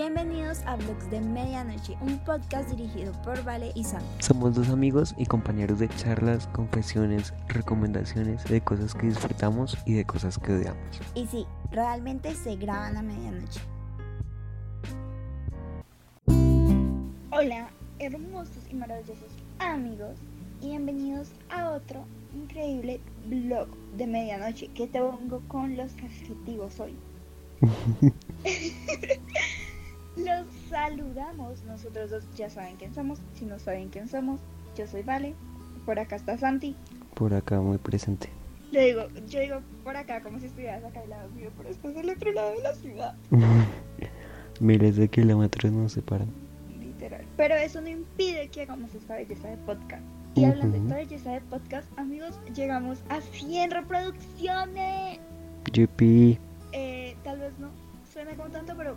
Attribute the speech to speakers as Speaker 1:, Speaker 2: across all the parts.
Speaker 1: Bienvenidos a Blogs de Medianoche, un podcast dirigido por Vale y Sam.
Speaker 2: Somos dos amigos y compañeros de charlas, confesiones, recomendaciones de cosas que disfrutamos y de cosas que odiamos.
Speaker 1: Y sí, realmente se graban a medianoche. Hola, hermosos y maravillosos amigos, y bienvenidos a otro increíble blog de medianoche que te pongo con los adjetivos hoy. Los saludamos, nosotros dos ya saben quién somos, si no saben quién somos, yo soy Vale, por acá está Santi.
Speaker 2: Por acá muy presente.
Speaker 1: Le digo, yo digo por acá como si estuvieras acá al lado mío, pero estás al otro lado de la ciudad.
Speaker 2: Miles de kilómetros nos separan.
Speaker 1: Literal. Pero eso no impide que hagamos esta belleza de podcast. Y hablando de esta belleza de podcast, amigos, llegamos a 100 reproducciones.
Speaker 2: Yupi.
Speaker 1: Eh, tal vez no suena como tanto, pero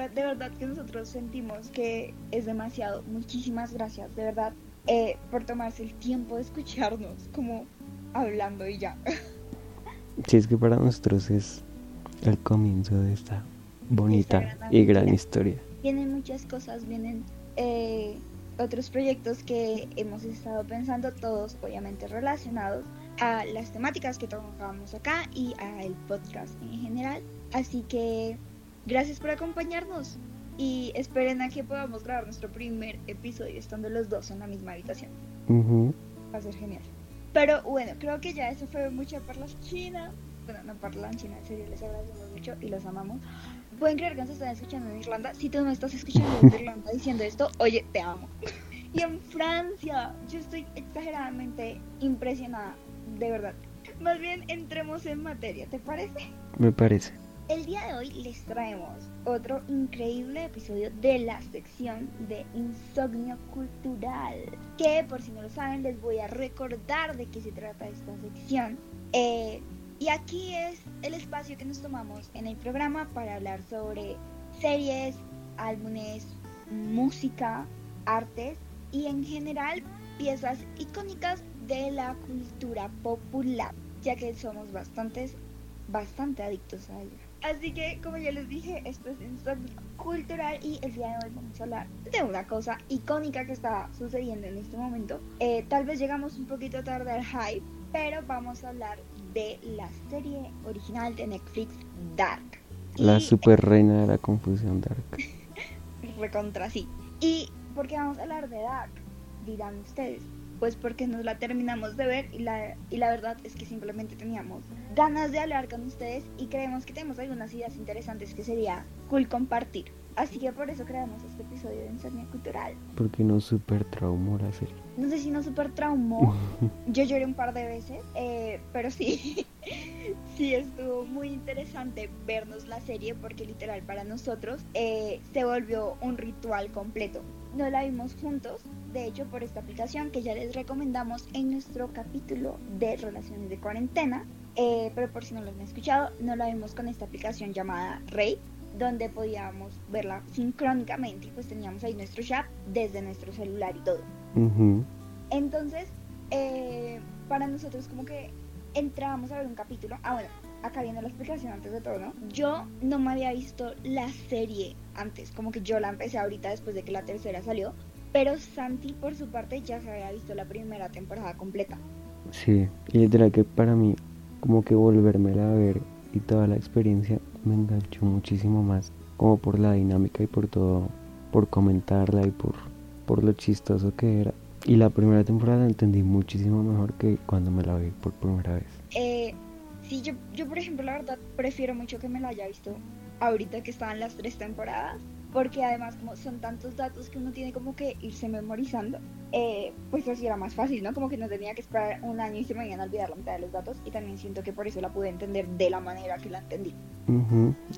Speaker 1: de verdad que nosotros sentimos que es demasiado. Muchísimas gracias, de verdad, eh, por tomarse el tiempo de escucharnos, como hablando y ya.
Speaker 2: Sí, es que para nosotros es el comienzo de esta bonita y gran historia.
Speaker 1: Vienen muchas cosas, vienen eh, otros proyectos que hemos estado pensando, todos obviamente relacionados a las temáticas que tocamos acá y a el podcast en general. Así que Gracias por acompañarnos y esperen a que podamos grabar nuestro primer episodio estando los dos en la misma habitación. Va a ser genial. Pero bueno, creo que ya eso fue mucha china. Bueno, no parlan china, en serio, les agradecemos mucho y los amamos. Pueden creer que nos están escuchando en Irlanda. Si tú no estás escuchando en Irlanda diciendo esto, oye, te amo. y en Francia, yo estoy exageradamente impresionada, de verdad. Más bien entremos en materia, ¿te parece?
Speaker 2: Me parece.
Speaker 1: El día de hoy les traemos otro increíble episodio de la sección de Insomnio Cultural. Que por si no lo saben les voy a recordar de qué se trata esta sección. Eh, y aquí es el espacio que nos tomamos en el programa para hablar sobre series, álbumes, música, artes y en general piezas icónicas de la cultura popular, ya que somos bastantes, bastante adictos a ella. Así que, como ya les dije, esto es Insomnio Cultural y el día de hoy vamos a hablar de una cosa icónica que está sucediendo en este momento. Eh, tal vez llegamos un poquito tarde al hype, pero vamos a hablar de la serie original de Netflix, Dark.
Speaker 2: La super reina de la confusión Dark.
Speaker 1: Recontra sí. ¿Y por qué vamos a hablar de Dark? Dirán ustedes pues porque nos la terminamos de ver y la, y la verdad es que simplemente teníamos ganas de hablar con ustedes y creemos que tenemos algunas ideas interesantes que sería cool compartir. Así que por eso creamos este episodio de Insomnia Cultural.
Speaker 2: Porque nos super traumó la serie.
Speaker 1: No sé si nos super traumó. Yo lloré un par de veces, eh, pero sí, sí estuvo muy interesante vernos la serie porque literal para nosotros eh, se volvió un ritual completo. No la vimos juntos, de hecho por esta aplicación que ya les recomendamos en nuestro capítulo de relaciones de cuarentena, eh, pero por si no lo han escuchado, no la vimos con esta aplicación llamada Ray, donde podíamos verla sincrónicamente y pues teníamos ahí nuestro chat desde nuestro celular y todo. Entonces, eh, para nosotros como que entrábamos a ver un capítulo, ah bueno, acá viendo la explicación antes de todo, ¿no? Yo no me había visto la serie antes, como que yo la empecé ahorita después de que la tercera salió, pero Santi por su parte ya se había visto la primera temporada completa.
Speaker 2: Sí, y literal que para mí como que volvérmela a ver y toda la experiencia me enganchó muchísimo más, como por la dinámica y por todo, por comentarla y por, por lo chistoso que era. Y la primera temporada entendí muchísimo mejor que cuando me la vi por primera vez.
Speaker 1: Eh, sí, yo, yo por ejemplo la verdad prefiero mucho que me la haya visto ahorita que estaban las tres temporadas, porque además como son tantos datos que uno tiene como que irse memorizando, eh, pues así era más fácil, ¿no? Como que no tenía que esperar un año y se me iban a olvidar la mitad de los datos y también siento que por eso la pude entender de la manera que la entendí.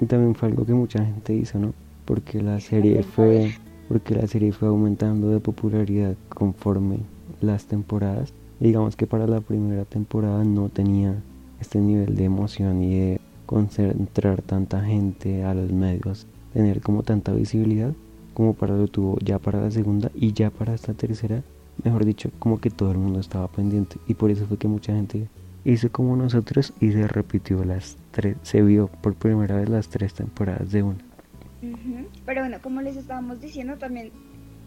Speaker 2: Y también fue algo que mucha gente hizo, ¿no? Porque la serie fue porque la serie fue aumentando de popularidad conforme las temporadas. digamos que para la primera temporada no tenía este nivel de emoción y de concentrar tanta gente a los medios, tener como tanta visibilidad como para lo tuvo ya para la segunda y ya para esta tercera, mejor dicho, como que todo el mundo estaba pendiente. Y por eso fue que mucha gente hizo como nosotros y se repitió las tres, se vio por primera vez las tres temporadas de una.
Speaker 1: Pero bueno, como les estábamos diciendo, también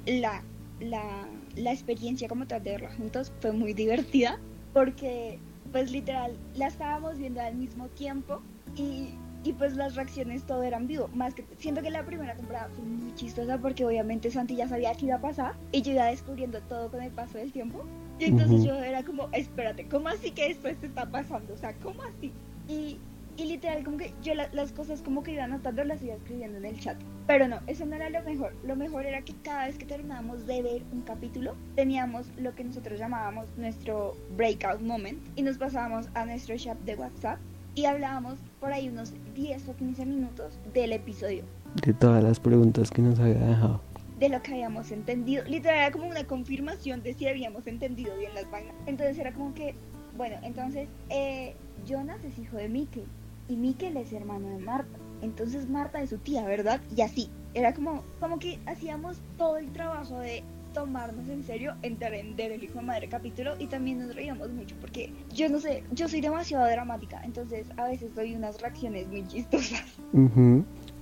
Speaker 1: la, la, la experiencia como tal de verla juntos fue muy divertida porque pues literal la estábamos viendo al mismo tiempo y, y pues las reacciones todo eran vivo. Más que siento que la primera temporada fue muy chistosa porque obviamente Santi ya sabía qué iba a pasar y yo iba descubriendo todo con el paso del tiempo. Y entonces yo era como, espérate, ¿cómo así que esto se está pasando? O sea, ¿cómo así? Y, y literal, como que yo las cosas como que iba anotando las iba escribiendo en el chat. Pero no, eso no era lo mejor. Lo mejor era que cada vez que terminábamos de ver un capítulo, teníamos lo que nosotros llamábamos nuestro breakout moment y nos pasábamos a nuestro chat de WhatsApp y hablábamos por ahí unos 10 o 15 minutos del episodio.
Speaker 2: De todas las preguntas que nos había dejado.
Speaker 1: De lo que habíamos entendido. Literal era como una confirmación de si habíamos entendido bien las vainas. Entonces era como que, bueno, entonces eh, Jonas es hijo de Mickey y Mikel es hermano de Marta. Entonces Marta es su tía, ¿verdad? Y así. Era como, como que hacíamos todo el trabajo de tomarnos en serio, entender el hijo de madre capítulo y también nos reíamos mucho porque yo no sé, yo soy demasiado dramática, entonces a veces doy unas reacciones muy chistosas.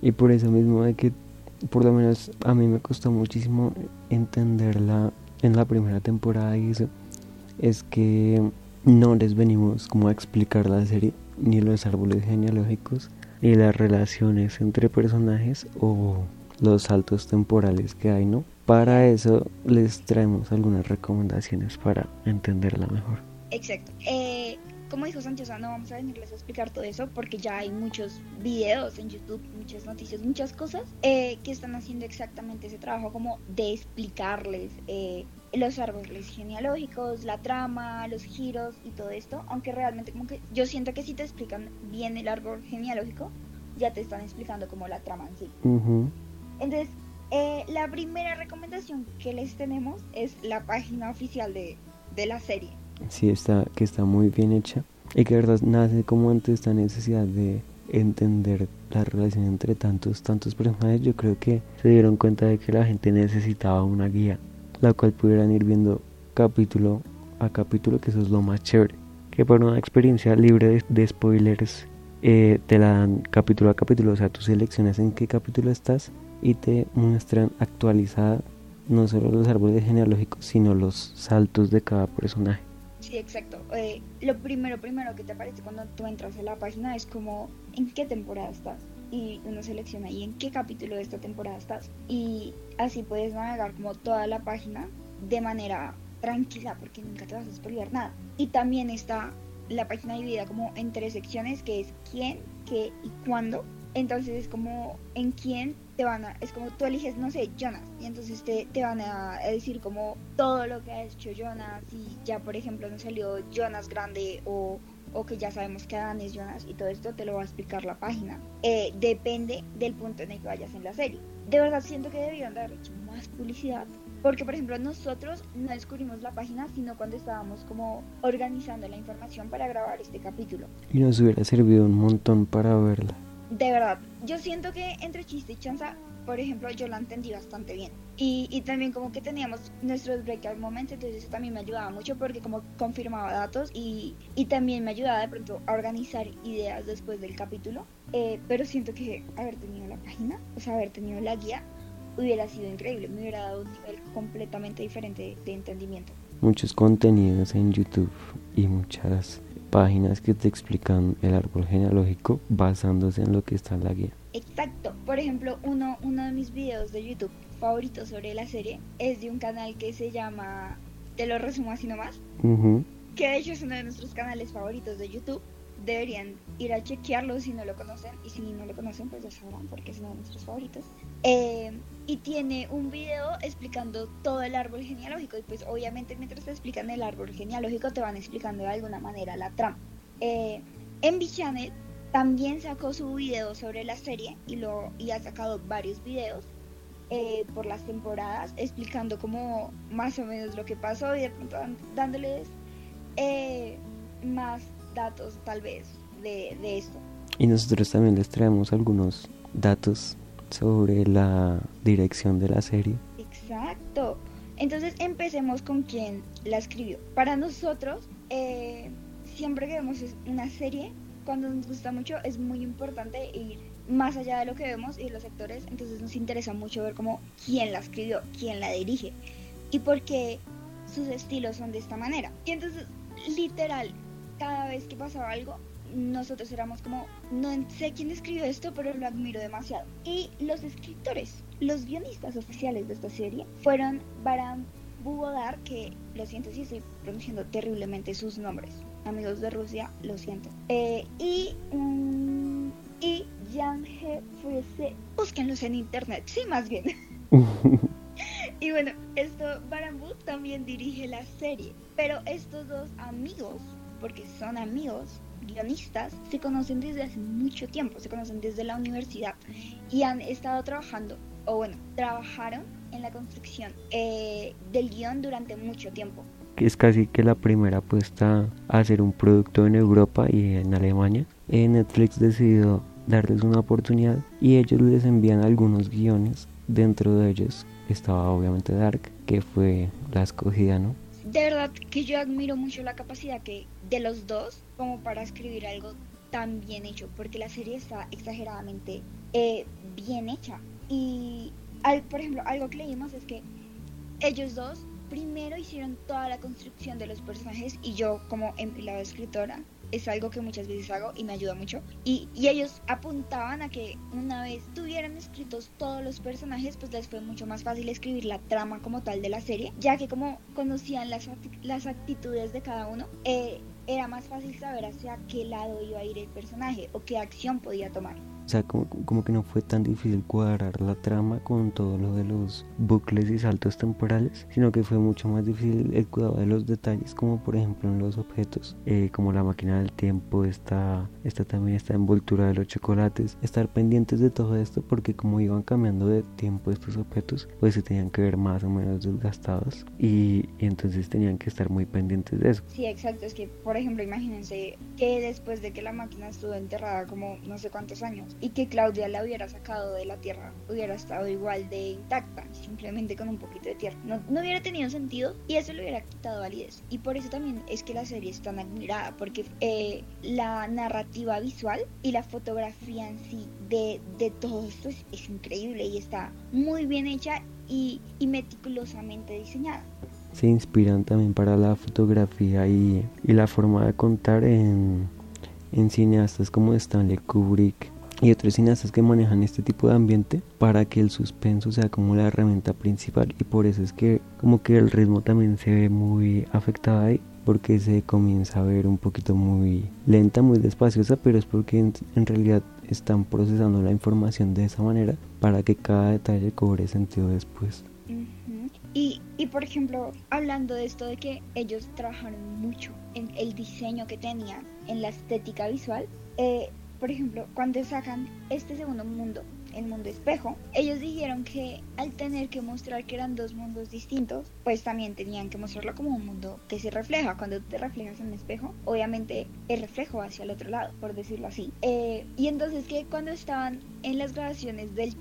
Speaker 2: Y por eso mismo de que por lo menos a mí me costó muchísimo entenderla en la primera temporada y eso es que no les venimos como a explicar la serie ni los árboles genealógicos, ni las relaciones entre personajes o los saltos temporales que hay, ¿no? Para eso les traemos algunas recomendaciones para entenderla mejor.
Speaker 1: Exacto. Eh, como dijo Sánchez, no vamos a venirles a explicar todo eso porque ya hay muchos videos en YouTube, muchas noticias, muchas cosas eh, que están haciendo exactamente ese trabajo como de explicarles eh, los árboles genealógicos, la trama, los giros y todo esto, aunque realmente como que yo siento que si te explican bien el árbol genealógico, ya te están explicando como la trama en sí. Entonces, eh, la primera recomendación que les tenemos es la página oficial de, de la serie.
Speaker 2: Sí, está, que está muy bien hecha y que verdad nace como ante esta necesidad de entender la relación entre tantos, tantos personajes. Yo creo que se dieron cuenta de que la gente necesitaba una guía la cual pudieran ir viendo capítulo a capítulo, que eso es lo más chévere. Que por una experiencia libre de, spoilers eh, te la dan capítulo a capítulo, o sea, tú seleccionas en qué capítulo estás y te muestran actualizada no solo los árboles genealógicos, sino los saltos de cada personaje.
Speaker 1: Sí, exacto. Eh, lo primero, primero que te aparece cuando tú entras a la página es como en qué temporada estás y uno selecciona ahí en qué capítulo de esta temporada estás y así puedes navegar como toda la página de manera tranquila porque nunca te vas a spoiler nada. Y también está la página dividida como en tres secciones que es quién, qué y cuándo. Entonces es como en quién te van a, es como tú eliges, no sé, Jonas, y entonces te, te van a decir como todo lo que ha hecho Jonas y ya por ejemplo no salió Jonas grande o o que ya sabemos que Adán es Jonas y todo esto te lo va a explicar la página. Eh, depende del punto en el que vayas en la serie. De verdad siento que debieron de haber hecho más publicidad. Porque, por ejemplo, nosotros no descubrimos la página, sino cuando estábamos como organizando la información para grabar este capítulo.
Speaker 2: Y nos hubiera servido un montón para verla.
Speaker 1: De verdad, yo siento que entre chiste y chanza por ejemplo, yo la entendí bastante bien. Y, y también como que teníamos nuestros breakout moments, entonces eso también me ayudaba mucho porque como confirmaba datos y, y también me ayudaba de pronto a organizar ideas después del capítulo. Eh, pero siento que haber tenido la página, o sea, haber tenido la guía, hubiera sido increíble, me hubiera dado un nivel completamente diferente de entendimiento.
Speaker 2: Muchos contenidos en YouTube y muchas páginas que te explican el árbol genealógico basándose en lo que está en la guía.
Speaker 1: Exacto. Por ejemplo, uno, uno de mis videos de YouTube favoritos sobre la serie es de un canal que se llama Te lo resumo así nomás. Que de hecho es uno de nuestros canales favoritos de YouTube. Deberían ir a chequearlo si no lo conocen. Y si no lo conocen, pues ya sabrán porque es uno de nuestros favoritos. Eh, y tiene un video explicando todo el árbol genealógico. Y pues obviamente mientras te explican el árbol genealógico te van explicando de alguna manera la trama. Eh, en B-Channel también sacó su video sobre la serie y, lo, y ha sacado varios videos eh, por las temporadas explicando como más o menos lo que pasó y de pronto dándoles más datos tal vez de, de esto.
Speaker 2: Y nosotros también les traemos algunos datos sobre la dirección de la serie.
Speaker 1: Exacto. Entonces empecemos con quien la escribió. Para nosotros, eh, siempre que vemos una serie, cuando nos gusta mucho es muy importante ir más allá de lo que vemos y de los actores, entonces nos interesa mucho ver cómo quién la escribió, quién la dirige y por qué sus estilos son de esta manera. Y entonces, literal, cada vez que pasaba algo, nosotros éramos como, no sé quién escribió esto, pero lo admiro demasiado. Y los escritores, los guionistas oficiales de esta serie fueron Baran Bugodar, que lo siento si estoy pronunciando terriblemente sus nombres. Amigos de Rusia, lo siento. Eh, y, um, y Jan He Búsquenlos en internet, sí, más bien. y bueno, esto, Barambu también dirige la serie. Pero estos dos amigos, porque son amigos, guionistas se conocen desde hace mucho tiempo, se conocen desde la universidad y han estado trabajando, o bueno, trabajaron en la construcción eh, del guion durante mucho tiempo.
Speaker 2: Es casi que la primera apuesta a hacer un producto en Europa y en Alemania. Eh, Netflix decidió darles una oportunidad y ellos les envían algunos guiones. Dentro de ellos estaba obviamente Dark, que fue la escogida, ¿no?
Speaker 1: De verdad que yo admiro mucho la capacidad que de los dos como para escribir algo tan bien hecho, porque la serie está exageradamente eh, bien hecha. Y, por ejemplo, algo que leímos es que ellos dos primero hicieron toda la construcción de los personajes y yo como empleada escritora es algo que muchas veces hago y me ayuda mucho. Y, y, ellos apuntaban a que una vez tuvieran escritos todos los personajes, pues les fue mucho más fácil escribir la trama como tal de la serie, ya que como conocían las, las actitudes de cada uno, eh, era más fácil saber hacia qué lado iba a ir el personaje o qué acción podía tomar.
Speaker 2: O sea, como, como, que no fue tan difícil cuadrar la trama con todo lo de los bucles y saltos temporales, sino que fue mucho más difícil el cuidado de los detalles, como por ejemplo en los objetos, eh, como la máquina del tiempo, esta, esta también esta envoltura de los chocolates, estar pendientes de todo esto porque como iban cambiando de tiempo estos objetos, pues se tenían que ver más o menos desgastados y, y entonces tenían que estar muy pendientes de eso.
Speaker 1: Sí, exacto, es que por ejemplo imagínense que después de que la máquina estuvo enterrada como no sé cuántos años, y que Claudia la hubiera sacado de la tierra, hubiera estado igual de intacta, simplemente con un poquito de tierra. No, no hubiera tenido sentido y eso le hubiera quitado validez. Y por eso también es que la serie es tan admirada, porque eh, la narrativa visual y la fotografía en sí de, de todo esto es, increíble y está muy bien hecha y, y meticulosamente diseñada
Speaker 2: se inspiran también para la fotografía y, y la forma de contar en, en, cineastas como Stanley Kubrick, y otros cineastas que manejan este tipo de ambiente para que el suspenso sea como la herramienta principal y por eso es que como que el ritmo también se ve muy afectado ahí porque se comienza a ver un poquito muy lenta, muy despaciosa, pero es porque en, realidad están procesando la información de esa manera para que cada detalle cobre sentido después.
Speaker 1: Y, y, por ejemplo, hablando de esto de que ellos trabajaron mucho en el diseño que tenían, en la estética visual, eh, por ejemplo, cuando sacan este segundo mundo, el mundo espejo, ellos dijeron que al tener que mostrar que eran dos mundos distintos, pues también tenían que mostrarlo como un mundo que se refleja. Cuando te reflejas en un espejo, obviamente el reflejo va hacia el otro lado, por decirlo así. Eh, y entonces que cuando estaban en las grabaciones del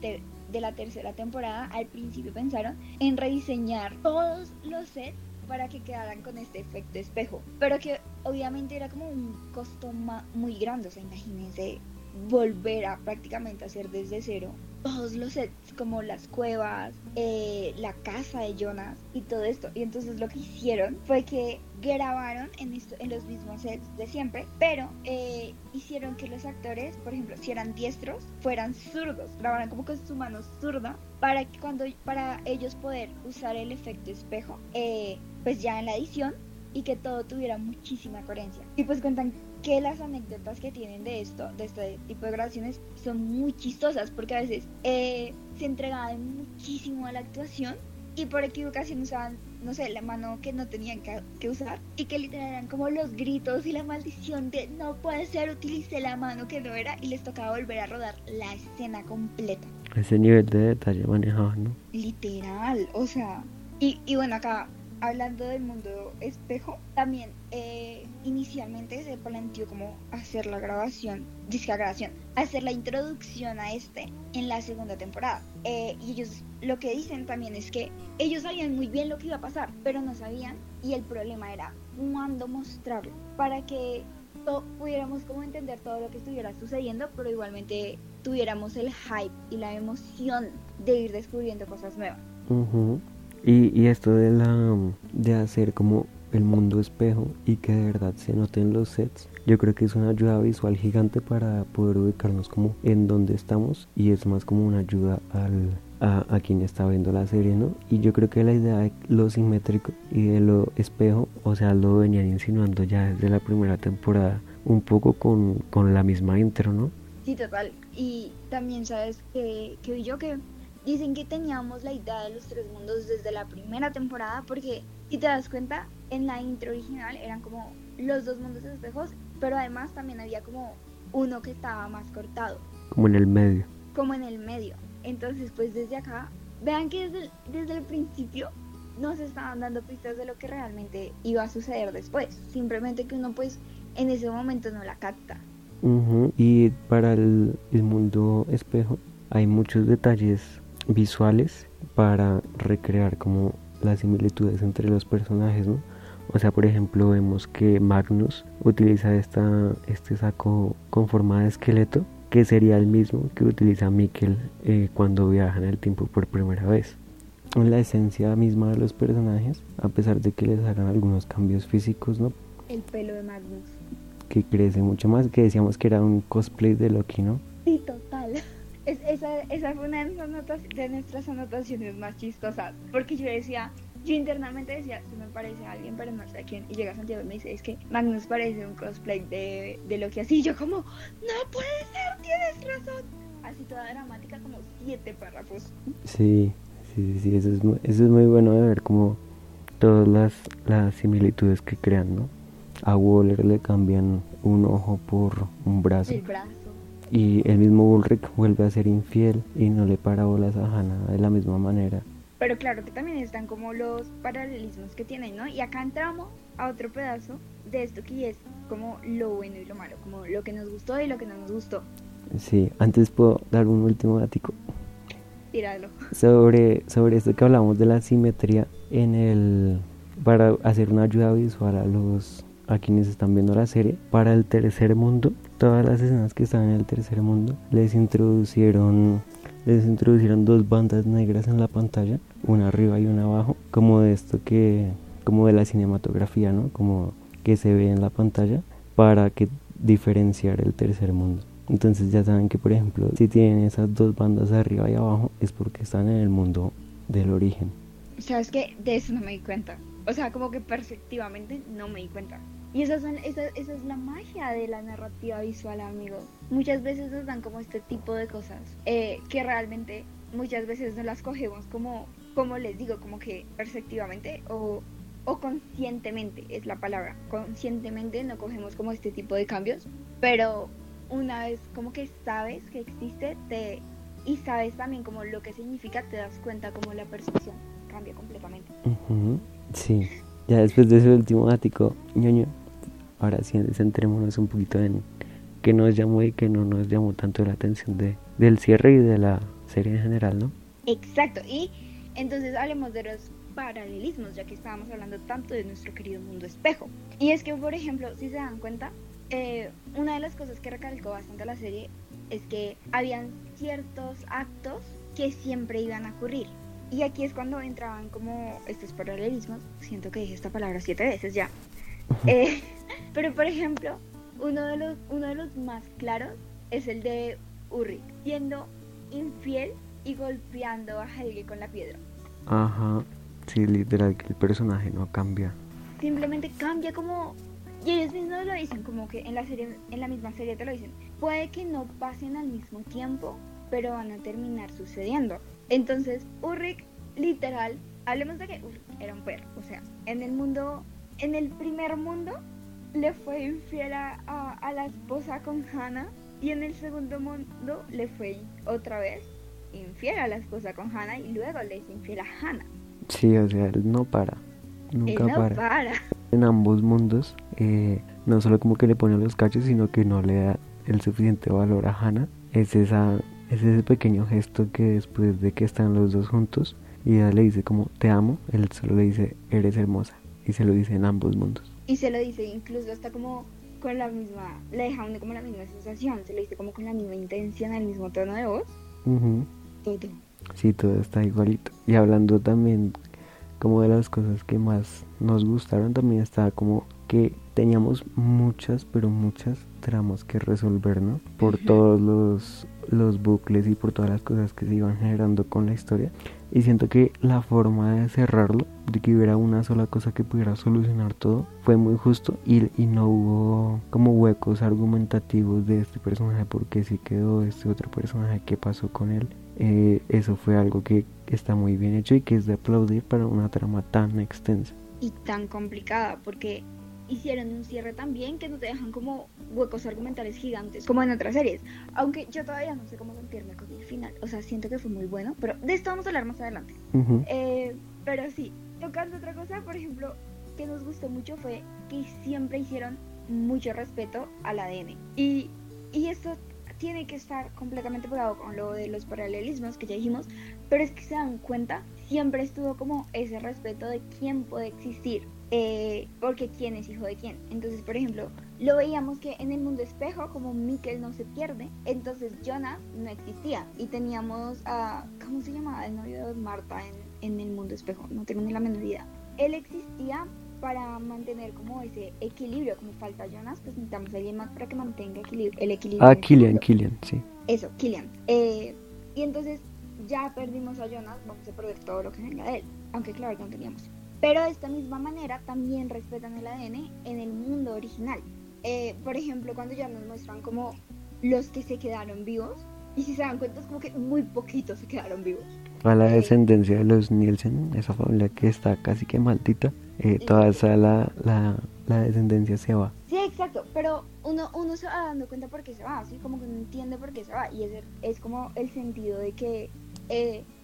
Speaker 1: de la tercera temporada, al principio pensaron en rediseñar todos los sets para que quedaran con este efecto espejo. Pero que obviamente era como un costo muy grande, o sea, imagínense volver a prácticamente hacer desde cero todos los sets como las cuevas, eh, la casa de Jonas y todo esto. Y entonces lo que hicieron fue que grabaron en, los mismos sets de siempre, pero eh, hicieron que los actores, por ejemplo, si eran diestros, fueran zurdos, grabaran como con su mano zurda para que cuando para ellos poder usar el efecto espejo, eh, pues ya en la edición y que todo tuviera muchísima coherencia. Y pues cuentan que las anécdotas que tienen de esto, de este tipo de grabaciones, son muy chistosas porque a veces eh, se entregaban muchísimo a la actuación y por equivocación usaban, no sé, la mano que no tenían que, usar y que literal eran como los gritos y la maldición de no puede ser, utilicé la mano que no era y les tocaba volver a rodar la escena completa.
Speaker 2: Ese nivel de detalle manejado, ¿no?
Speaker 1: Literal, o sea, y, y bueno, acá hablando del mundo espejo, también eh, inicialmente se planteó como hacer la grabación, grabación, hacer la introducción a este en la segunda temporada. Eh, y ellos lo que dicen también es que ellos sabían muy bien lo que iba a pasar, pero no sabían y el problema era cuándo mostrarlo para que pudiéramos como entender todo lo que estuviera sucediendo, pero igualmente tuviéramos el hype y la emoción de ir descubriendo cosas nuevas.
Speaker 2: Y, esto de la de hacer como el mundo espejo y que de verdad se noten los sets yo creo que es una ayuda visual gigante para poder ubicarnos como en donde estamos y es más como una ayuda al, a, quien está viendo la serie, ¿no? Y yo creo que la idea de lo simétrico y de lo espejo, o sea, lo venían insinuando ya desde la primera temporada, un poco con, con la misma intro, ¿no?
Speaker 1: Sí, total. Y también sabes que, que yo que dicen que teníamos la idea de los tres mundos desde la primera temporada porque si te das cuenta en la intro original eran como los dos mundos espejos pero además también había como uno que estaba más cortado.
Speaker 2: Como en el medio.
Speaker 1: Como en el medio. Entonces, pues desde acá, vean que desde el, desde el principio nos estaban dando pistas de lo que realmente iba a suceder después. Simplemente que uno pues en ese momento no la capta.
Speaker 2: Y para el, el mundo espejo hay muchos detalles visuales para recrear como las similitudes entre los personajes, ¿no? O sea, por ejemplo, vemos que Magnus utiliza esta, este saco con forma de esqueleto, que sería el mismo que utiliza Mikkel eh, cuando viaja en el tiempo por primera vez. La esencia misma de los personajes, a pesar de que les hagan algunos cambios físicos, ¿no?
Speaker 1: El pelo de Magnus.
Speaker 2: Que crece mucho más, que decíamos que era un cosplay de Loki, ¿no?
Speaker 1: Sí, total. Esa, esa fue una de nuestras anotaciones más chistosas, porque yo decía, yo internamente decía, se me parece a alguien, pero no sé a quién. Y llega Santiago y me dice, es que Magnus parece un cosplay de, de Loki así. Y yo como, no puede ser, tienes razón. Así toda dramática, como siete párrafos.
Speaker 2: Sí, sí, sí, eso es, eso es muy bueno de ver como todas las, las similitudes que crean, ¿no? A Waller le cambian un ojo por un brazo.
Speaker 1: El brazo.
Speaker 2: Y el mismo Ulrich vuelve a ser infiel y no le para bolas a Hannah de la misma manera.
Speaker 1: Pero claro que también están como los paralelismos que tienen, ¿no? Y acá entramos a otro pedazo de esto que es como lo bueno y lo malo, como lo que nos gustó y lo que no nos gustó.
Speaker 2: Sí, antes puedo dar un último dático.
Speaker 1: Tíralo.
Speaker 2: Sobre, sobre esto que hablamos de la simetría en el para hacer una ayuda visual a los a quienes están viendo la serie para el tercer mundo todas las escenas que están en el tercer mundo les introducieron les introducieron dos bandas negras en la pantalla una arriba y una abajo, como de esto que, como de la cinematografía, ¿no? Como que se ve en la pantalla para que diferenciar el tercer mundo. Entonces ya saben que por ejemplo si tienen esas dos bandas arriba y abajo es porque están en el mundo del origen.
Speaker 1: Sabes que de eso no me di cuenta. O sea, como que perspectivamente no me di cuenta. Y esa, son, esa, esa es la magia de la narrativa visual, amigos. Muchas veces nos dan como este tipo de cosas eh, que realmente muchas veces no las cogemos como como les digo, como que perceptivamente o, o conscientemente es la palabra. Conscientemente no cogemos como este tipo de cambios, pero una vez como que sabes que existe te, y sabes también como lo que significa, te das cuenta como la percepción cambia completamente.
Speaker 2: Sí, ya después de ese último ático, ñoño, ahora sí centrémonos un poquito en que nos llamó y que no nos llamó tanto la atención de, del cierre y de la serie en general, ¿no?
Speaker 1: Exacto, y entonces hablemos de los paralelismos, ya que estábamos hablando tanto de nuestro querido mundo espejo. Y es que, por ejemplo, si se dan cuenta, eh, una de las cosas que recalcó bastante la serie es que habían ciertos actos que siempre iban a ocurrir. Y aquí es cuando entraban como estos paralelismos. Siento que dije esta palabra siete veces ya. Eh, pero por ejemplo, uno de, los, uno de los más claros es el de Urri, siendo infiel y golpeando a Helge con la piedra.
Speaker 2: Ajá, sí, literal, que el personaje no cambia.
Speaker 1: Simplemente cambia como... Y ellos mismos lo dicen, como que en la, serie, en la misma serie te lo dicen. Puede que no pasen al mismo tiempo, pero van a terminar sucediendo. Entonces, Ulrich, literal, hablemos de que Ulrich era un perro. O sea, en el mundo, en el primer mundo, le fue infiel a, a la esposa con Hannah. Y en el segundo mundo le fue otra vez infiel a la esposa con Hannah y luego le es infiel a Hannah.
Speaker 2: Sí, o sea, él no para. Nunca
Speaker 1: no para.
Speaker 2: En ambos mundos, eh, no solo como que le pone los cachos, sino que no le da el suficiente valor a Hannah. Es, esa, es ese pequeño gesto que después de que están los dos juntos y ella le dice como te amo, él solo le dice eres hermosa y se lo dice en ambos mundos.
Speaker 1: Y se lo dice incluso hasta como con la misma, le deja uno como la misma sensación, se le dice como con la misma intención, el mismo tono de voz. Todo.
Speaker 2: Sí, todo está igualito. Y hablando también como de las cosas que más nos gustaron, también está como que teníamos muchas, pero muchas tramas que resolver, ¿no? Por todos los, los bucles y por todas las cosas que se iban generando con la historia. Y siento que la forma de cerrarlo, de que hubiera una sola cosa que pudiera solucionar todo, fue muy justo y, y no hubo como huecos argumentativos de este personaje, porque si quedó este otro personaje, qué pasó con él. Eh, eso fue algo que está muy bien hecho y que es de aplaudir para una trama tan extensa.
Speaker 1: Y tan complicada, porque hicieron un cierre también que no te dejan como huecos argumentales gigantes, como en otras series. Aunque yo todavía no sé cómo sentirme con el final. O sea, siento que fue muy bueno, pero de esto vamos a hablar más adelante. Eh, pero sí, tocando otra cosa, por ejemplo, que nos gustó mucho fue que siempre hicieron mucho respeto al ADN. Y, y esto tiene que estar completamente pegado con lo de los paralelismos que ya dijimos, pero es que se dan cuenta, siempre estuvo como ese respeto de quién puede existir eh, porque quién es hijo de quién. Entonces, por ejemplo, lo veíamos que en el mundo espejo, como Mikkel no se pierde, entonces Jonas no existía. Y teníamos a, ¿cómo se llamaba el novio de Marta en, en el mundo espejo? No tengo ni la menor idea. Él existía para mantener como ese equilibrio, como falta Jonas, pues necesitamos a alguien más para que mantenga el equilibrio.
Speaker 2: Ah, Killian, Killian, sí.
Speaker 1: Eso, Killian. Eh, y entonces ya perdimos a Jonas, vamos a perder todo lo que venga de él. Aunque claro que no teníamos. Pero de esta misma manera también respetan el ADN en el mundo original. Eh, por ejemplo, cuando ya nos muestran como los que se quedaron vivos, y si se dan cuenta es como que muy poquitos se quedaron vivos.
Speaker 2: A la eh, descendencia de los Nielsen, esa familia que está casi que maldita, eh, toda esa la, la, la, descendencia se va.
Speaker 1: Sí, exacto, pero uno, uno se va dando cuenta por qué se va, así como que no entiende por qué se va, y es, es como el sentido de que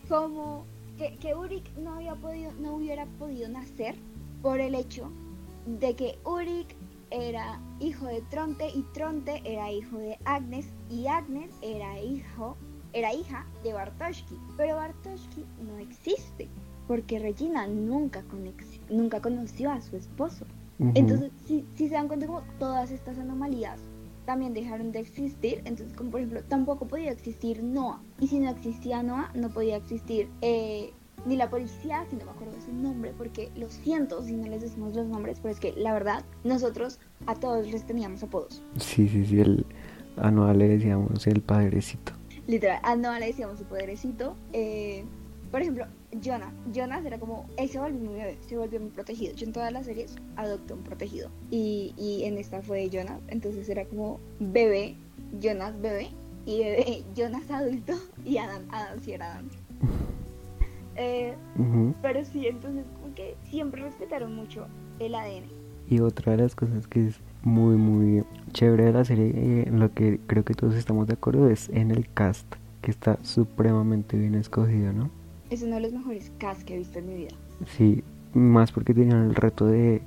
Speaker 1: como que, que Uric no, había podido, no hubiera podido nacer por el hecho de que Uric era hijo de Tronte y Tronte era hijo de Agnes y Agnes era hijo era hija de Bartoszki, pero Bartoszki no existe porque Regina nunca, nunca conoció a su esposo. Entonces, si, si, se dan cuenta como todas estas anomalías también dejaron de existir. Entonces, como por ejemplo, tampoco podía existir Noah. Y si no existía Noah, no podía existir eh, ni la policía, si no me acuerdo de su nombre, porque lo siento si no les decimos los nombres, pero es que la verdad, nosotros a todos les teníamos apodos.
Speaker 2: Sí, sí, sí, el, a Noah le decíamos el padrecito.
Speaker 1: Literal, a Noah le decíamos su padrecito. Eh, por ejemplo, Jonas. Jonas era como, él se volvió muy bebé, se volvió muy protegido. Yo en todas las series adopté un protegido. Y, y en esta fue Jonas. Entonces era como bebé, Jonas bebé. Y bebé, Jonas adulto. Y Adam, Adam sí era Adam. eh, Pero sí, entonces como que siempre respetaron mucho el ADN.
Speaker 2: Y otra de las cosas que es muy, muy chévere de la serie, eh, en lo que creo que todos estamos de acuerdo, es en el cast, que está supremamente bien escogido, ¿no?
Speaker 1: es uno de los mejores cast que he visto en mi vida.
Speaker 2: Sí, más porque tenían el reto de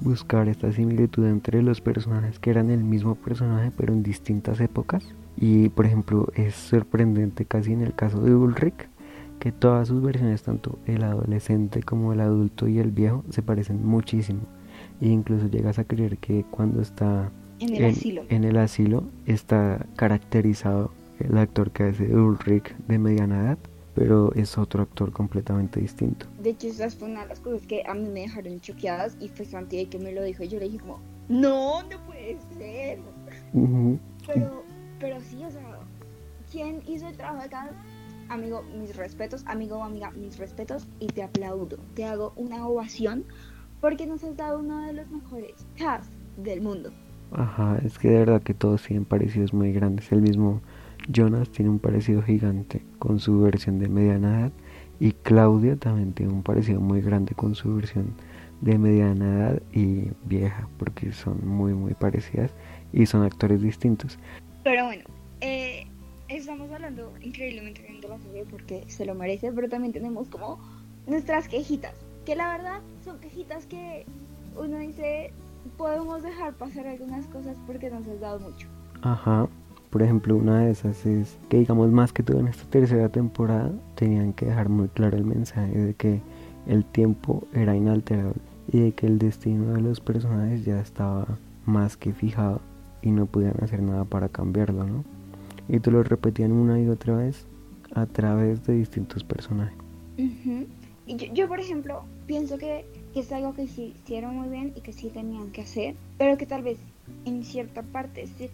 Speaker 2: buscar esta similitud entre los personajes que eran el mismo personaje pero en distintas épocas. Y por ejemplo es sorprendente casi en el caso de Ulrich que todas sus versiones, tanto el adolescente como el adulto y el viejo, se parecen muchísimo. E incluso llegas a creer que cuando está
Speaker 1: en el, asilo.
Speaker 2: en el asilo está caracterizado el actor que hace Ulrich de mediana edad pero es otro actor completamente distinto.
Speaker 1: De hecho, esa fue una de las cosas que a mí me dejaron choqueadas y fue Santi que me lo dijo y yo le dije como, no, no puede ser. pero, pero sí, o sea, ¿quién hizo el trabajo acá? Amigo, mis respetos, amigo o amiga, mis respetos y te aplaudo. Te hago una ovación porque nos has dado uno de los mejores casts del mundo.
Speaker 2: Ajá, es que de verdad que todos tienen parecidos muy grandes. El mismo Jonas tiene un parecido gigante con su versión de mediana edad y Claudia también tiene un parecido muy grande con su versión de mediana edad y vieja porque son muy muy parecidas y son actores distintos.
Speaker 1: Pero bueno, eh, estamos hablando increíblemente bien de la serie porque se lo merece, pero también tenemos como nuestras quejitas, que la verdad son quejitas que uno dice podemos dejar pasar algunas cosas porque nos has dado mucho.
Speaker 2: Ajá, por ejemplo, una de esas es que, digamos, más que todo en esta tercera temporada, tenían que dejar muy claro el mensaje de que el tiempo era inalterable y de que el destino de los personajes ya estaba más que fijado y no podían hacer nada para cambiarlo, ¿no? Y te lo repetían una y otra vez a través de distintos personajes.
Speaker 1: Yo, por ejemplo, pienso que, es algo que sí hicieron muy bien y que sí tenían que hacer, pero que tal vez en cierta parte sí,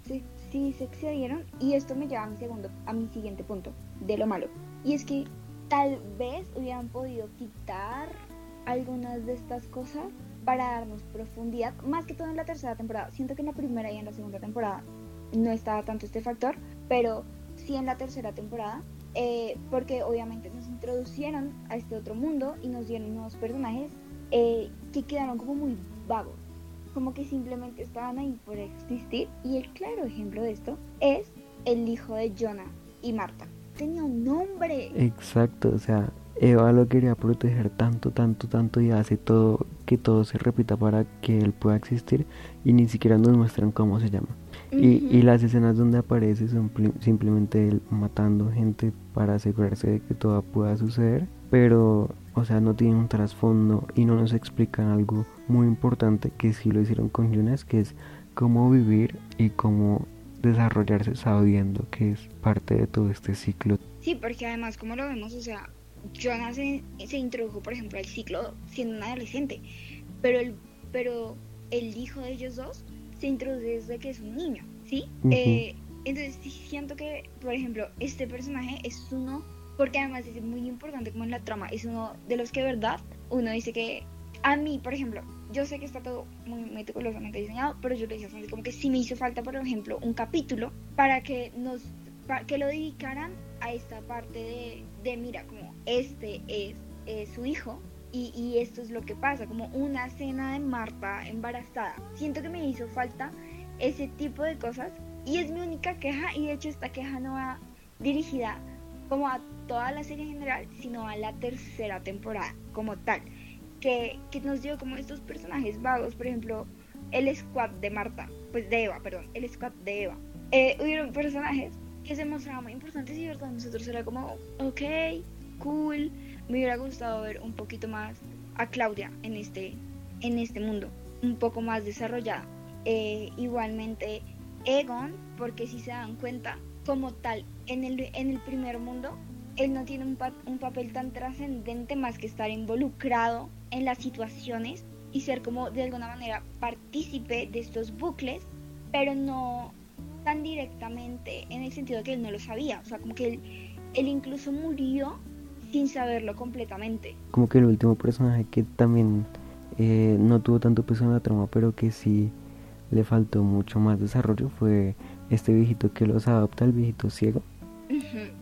Speaker 1: sí, se excedieron. Y esto me lleva a mi, segundo, a mi siguiente punto de lo malo. Y es que tal vez hubieran podido quitar algunas de estas cosas para darnos profundidad, más que todo en la tercera temporada. Siento que en la primera y en la segunda temporada no estaba tanto este factor, pero sí en la tercera temporada, eh, porque obviamente nos introducieron a este otro mundo y nos dieron nuevos personajes eh, que quedaron como muy vagos, como que simplemente estaban ahí por existir. Y el claro ejemplo de esto es el hijo de Jonah y Marta. Tenía un nombre.
Speaker 2: Exacto, o sea, Eva lo quería proteger tanto, tanto, tanto y hace todo que todo se repita para que él pueda existir y ni siquiera nos muestran cómo se llama. Y, y, las escenas donde aparece son simplemente él matando gente para asegurarse de que todo pueda suceder, pero o sea no tiene un trasfondo y no nos explican algo muy importante que sí lo hicieron con Jonas, que es cómo vivir y cómo desarrollarse sabiendo que es parte de todo este ciclo.
Speaker 1: Sí, porque además como lo vemos, o sea, Jonas se, se, introdujo, por ejemplo, al ciclo siendo un adolescente, pero el, pero el hijo de ellos dos se introduce desde que es un niño, ¿sí? Eh, entonces siento que, por ejemplo, este personaje es uno, porque además es muy importante como en la trama, es uno de los que de verdad uno dice que a mí, por ejemplo, yo sé que está todo muy meticulosamente diseñado, pero yo le decía como que si me hizo falta, por ejemplo, un capítulo para que nos que lo dedicaran a esta parte de, de mira, como este es, su hijo y, esto es lo que pasa, como una escena de Marta embarazada. Siento que me hizo falta ese tipo de cosas y es mi única queja y de hecho esta queja no va dirigida como a toda la serie en general, sino a la tercera temporada como tal, que, que nos dio como estos personajes vagos, por ejemplo, el squad de Marta, pues de Eva, perdón, el squad de Eva. Eh, hubieron personajes que se mostraban muy importantes y verdad nosotros era como, ok, cool, me hubiera gustado ver un poquito más a Claudia en este, en este mundo, un poco más desarrollada. Eh, igualmente Egon, porque si se dan cuenta, como tal, en el, en el primer mundo, él no tiene un, un papel tan trascendente más que estar involucrado en las situaciones y ser como de alguna manera partícipe de estos bucles, pero no tan directamente en el sentido que él no lo sabía, o sea, como que él, él incluso murió sin saberlo completamente.
Speaker 2: Como que el último personaje que también eh, no tuvo tanto peso en la trama, pero que sí le faltó mucho más desarrollo fue este viejito que los adopta, el viejito ciego,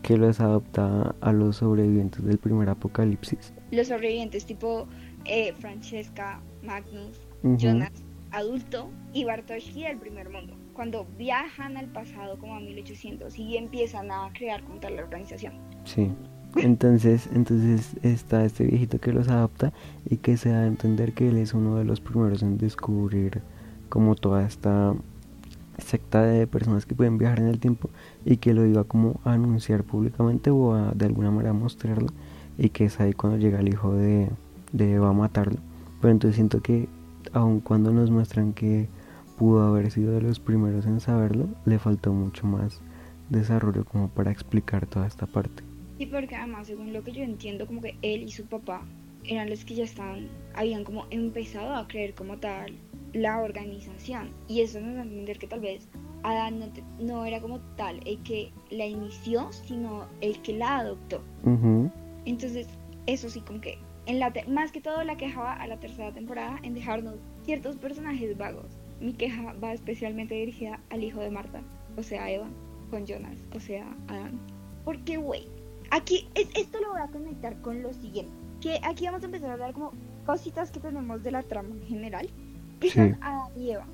Speaker 2: que los adopta a los sobrevivientes del primer apocalipsis.
Speaker 1: Los sobrevivientes tipo eh, Francesca, Magnus, Jonas, adulto, y Bartoszki del primer mundo cuando viajan al pasado como a 1800 y empiezan a crear contra la organización.
Speaker 2: Sí. Entonces, entonces está este viejito que los adopta y que se da a entender que él es uno de los primeros en descubrir como toda esta secta de personas que pueden viajar en el tiempo y que lo iba como a anunciar públicamente o a de alguna manera mostrarlo y que es ahí cuando llega el hijo de, de Eva a matarlo. Pero entonces siento que aun cuando nos muestran que pudo haber sido de los primeros en saberlo, le faltó mucho más desarrollo como para explicar toda esta parte.
Speaker 1: Sí, porque además, según lo que yo entiendo, como que él y su papá eran los que ya estaban, habían como empezado a creer como tal la organización. Y eso nos da a entender que tal vez Adán no, era como tal el que la inició, sino el que la adoptó. Entonces, eso sí, como que en la más que todo la quejaba a la tercera temporada en dejarnos ciertos personajes vagos mi queja va especialmente dirigida al hijo de Marta, o sea, Eva, con Jonas, o sea, Adán. Porque, güey, aquí, es, esto lo voy a conectar con lo siguiente. Que aquí vamos a empezar a hablar como cositas que tenemos de la trama en general, que son Adán y Eva.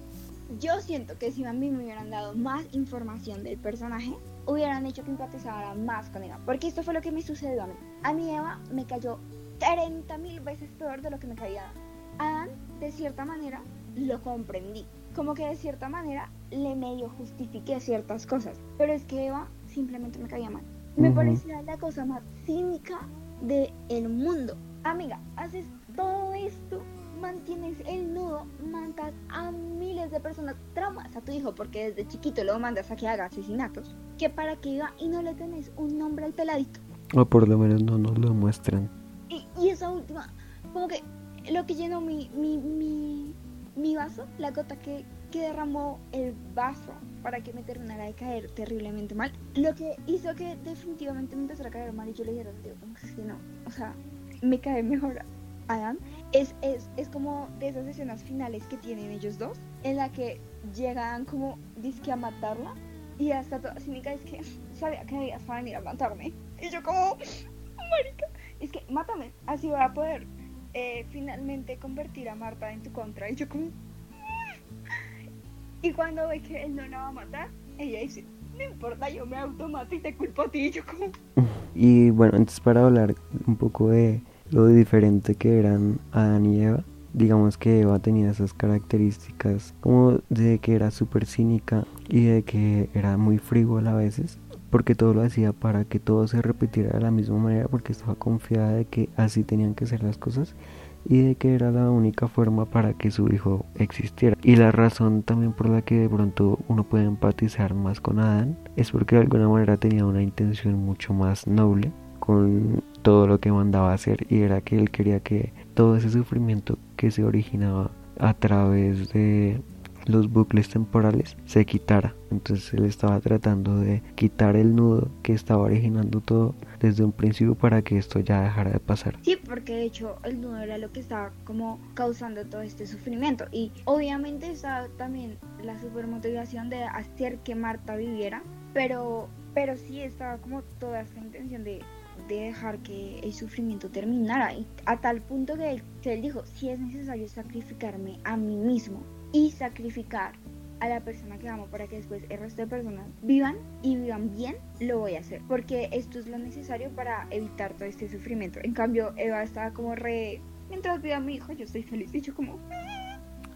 Speaker 1: Yo siento que si a mí me hubieran dado más información del personaje, hubieran hecho que empatizara más con Eva. Porque esto fue lo que me sucedió a mí. A mí Eva me cayó 30 mil veces peor de lo que me caía Adán. de cierta manera, lo comprendí. Como que de cierta manera le medio justifiqué ciertas cosas. Pero es que Eva simplemente me caía mal. Me parecía la cosa más cínica del el mundo. Amiga, haces todo esto mantienes el nudo, mandas a miles de personas, traumas a tu hijo porque desde chiquito lo mandas a que haga asesinatos, que para que iba y no le tenés un nombre al peladito.
Speaker 2: O por lo menos no nos lo muestran.
Speaker 1: Y, y esa última, como que lo que llenó mi, mi, mi, mi vaso, la gota que, que derramó el vaso para que me terminara de caer terriblemente mal, lo que hizo que definitivamente me empezara a caer mal y yo le dijera, tío, que no, o sea, me cae mejor Adam, es, es, es como de esas escenas finales que tienen ellos dos, en la que llegan como disque a matarla y hasta toda cínica es que sabía que debías venir a matarme. Y yo como, marica, es que mátame, así voy a poder eh, finalmente convertir a Marta en tu contra. Y yo como... Y cuando ve que él no la va a matar, ella dice, no importa, yo me automato y te culpo a ti. Y yo como...
Speaker 2: Y bueno, antes para hablar un poco de lo diferente que eran Adán y Eva, digamos que Eva tenía esas características como de que era súper cínica y de que era muy frívola a veces porque todo lo hacía para que todo se repitiera de la misma manera porque estaba confiada de que así tenían que ser las cosas y de que era la única forma para que su hijo existiera. Y la razón también por la que de pronto uno puede empatizar más con Adán es porque de alguna manera tenía una intención mucho más noble con todo lo que mandaba hacer y era que él quería que todo ese sufrimiento que se originaba a través de los bucles temporales se quitara. Entonces él estaba tratando de quitar el nudo que estaba originando todo desde un principio para que esto ya dejara de pasar.
Speaker 1: Sí, porque de hecho el nudo era lo que estaba como causando todo este sufrimiento y obviamente estaba también la super motivación de hacer que Marta viviera, pero pero sí estaba como toda esta intención de de dejar que el sufrimiento terminara y a tal punto que él, que él dijo si es necesario sacrificarme a mí mismo y sacrificar a la persona que amo para que después el resto de personas vivan y vivan bien, lo voy a hacer. Porque esto es lo necesario para evitar todo este sufrimiento. En cambio, Eva estaba como re... Mientras viva mi hijo, yo estoy feliz. Y yo como...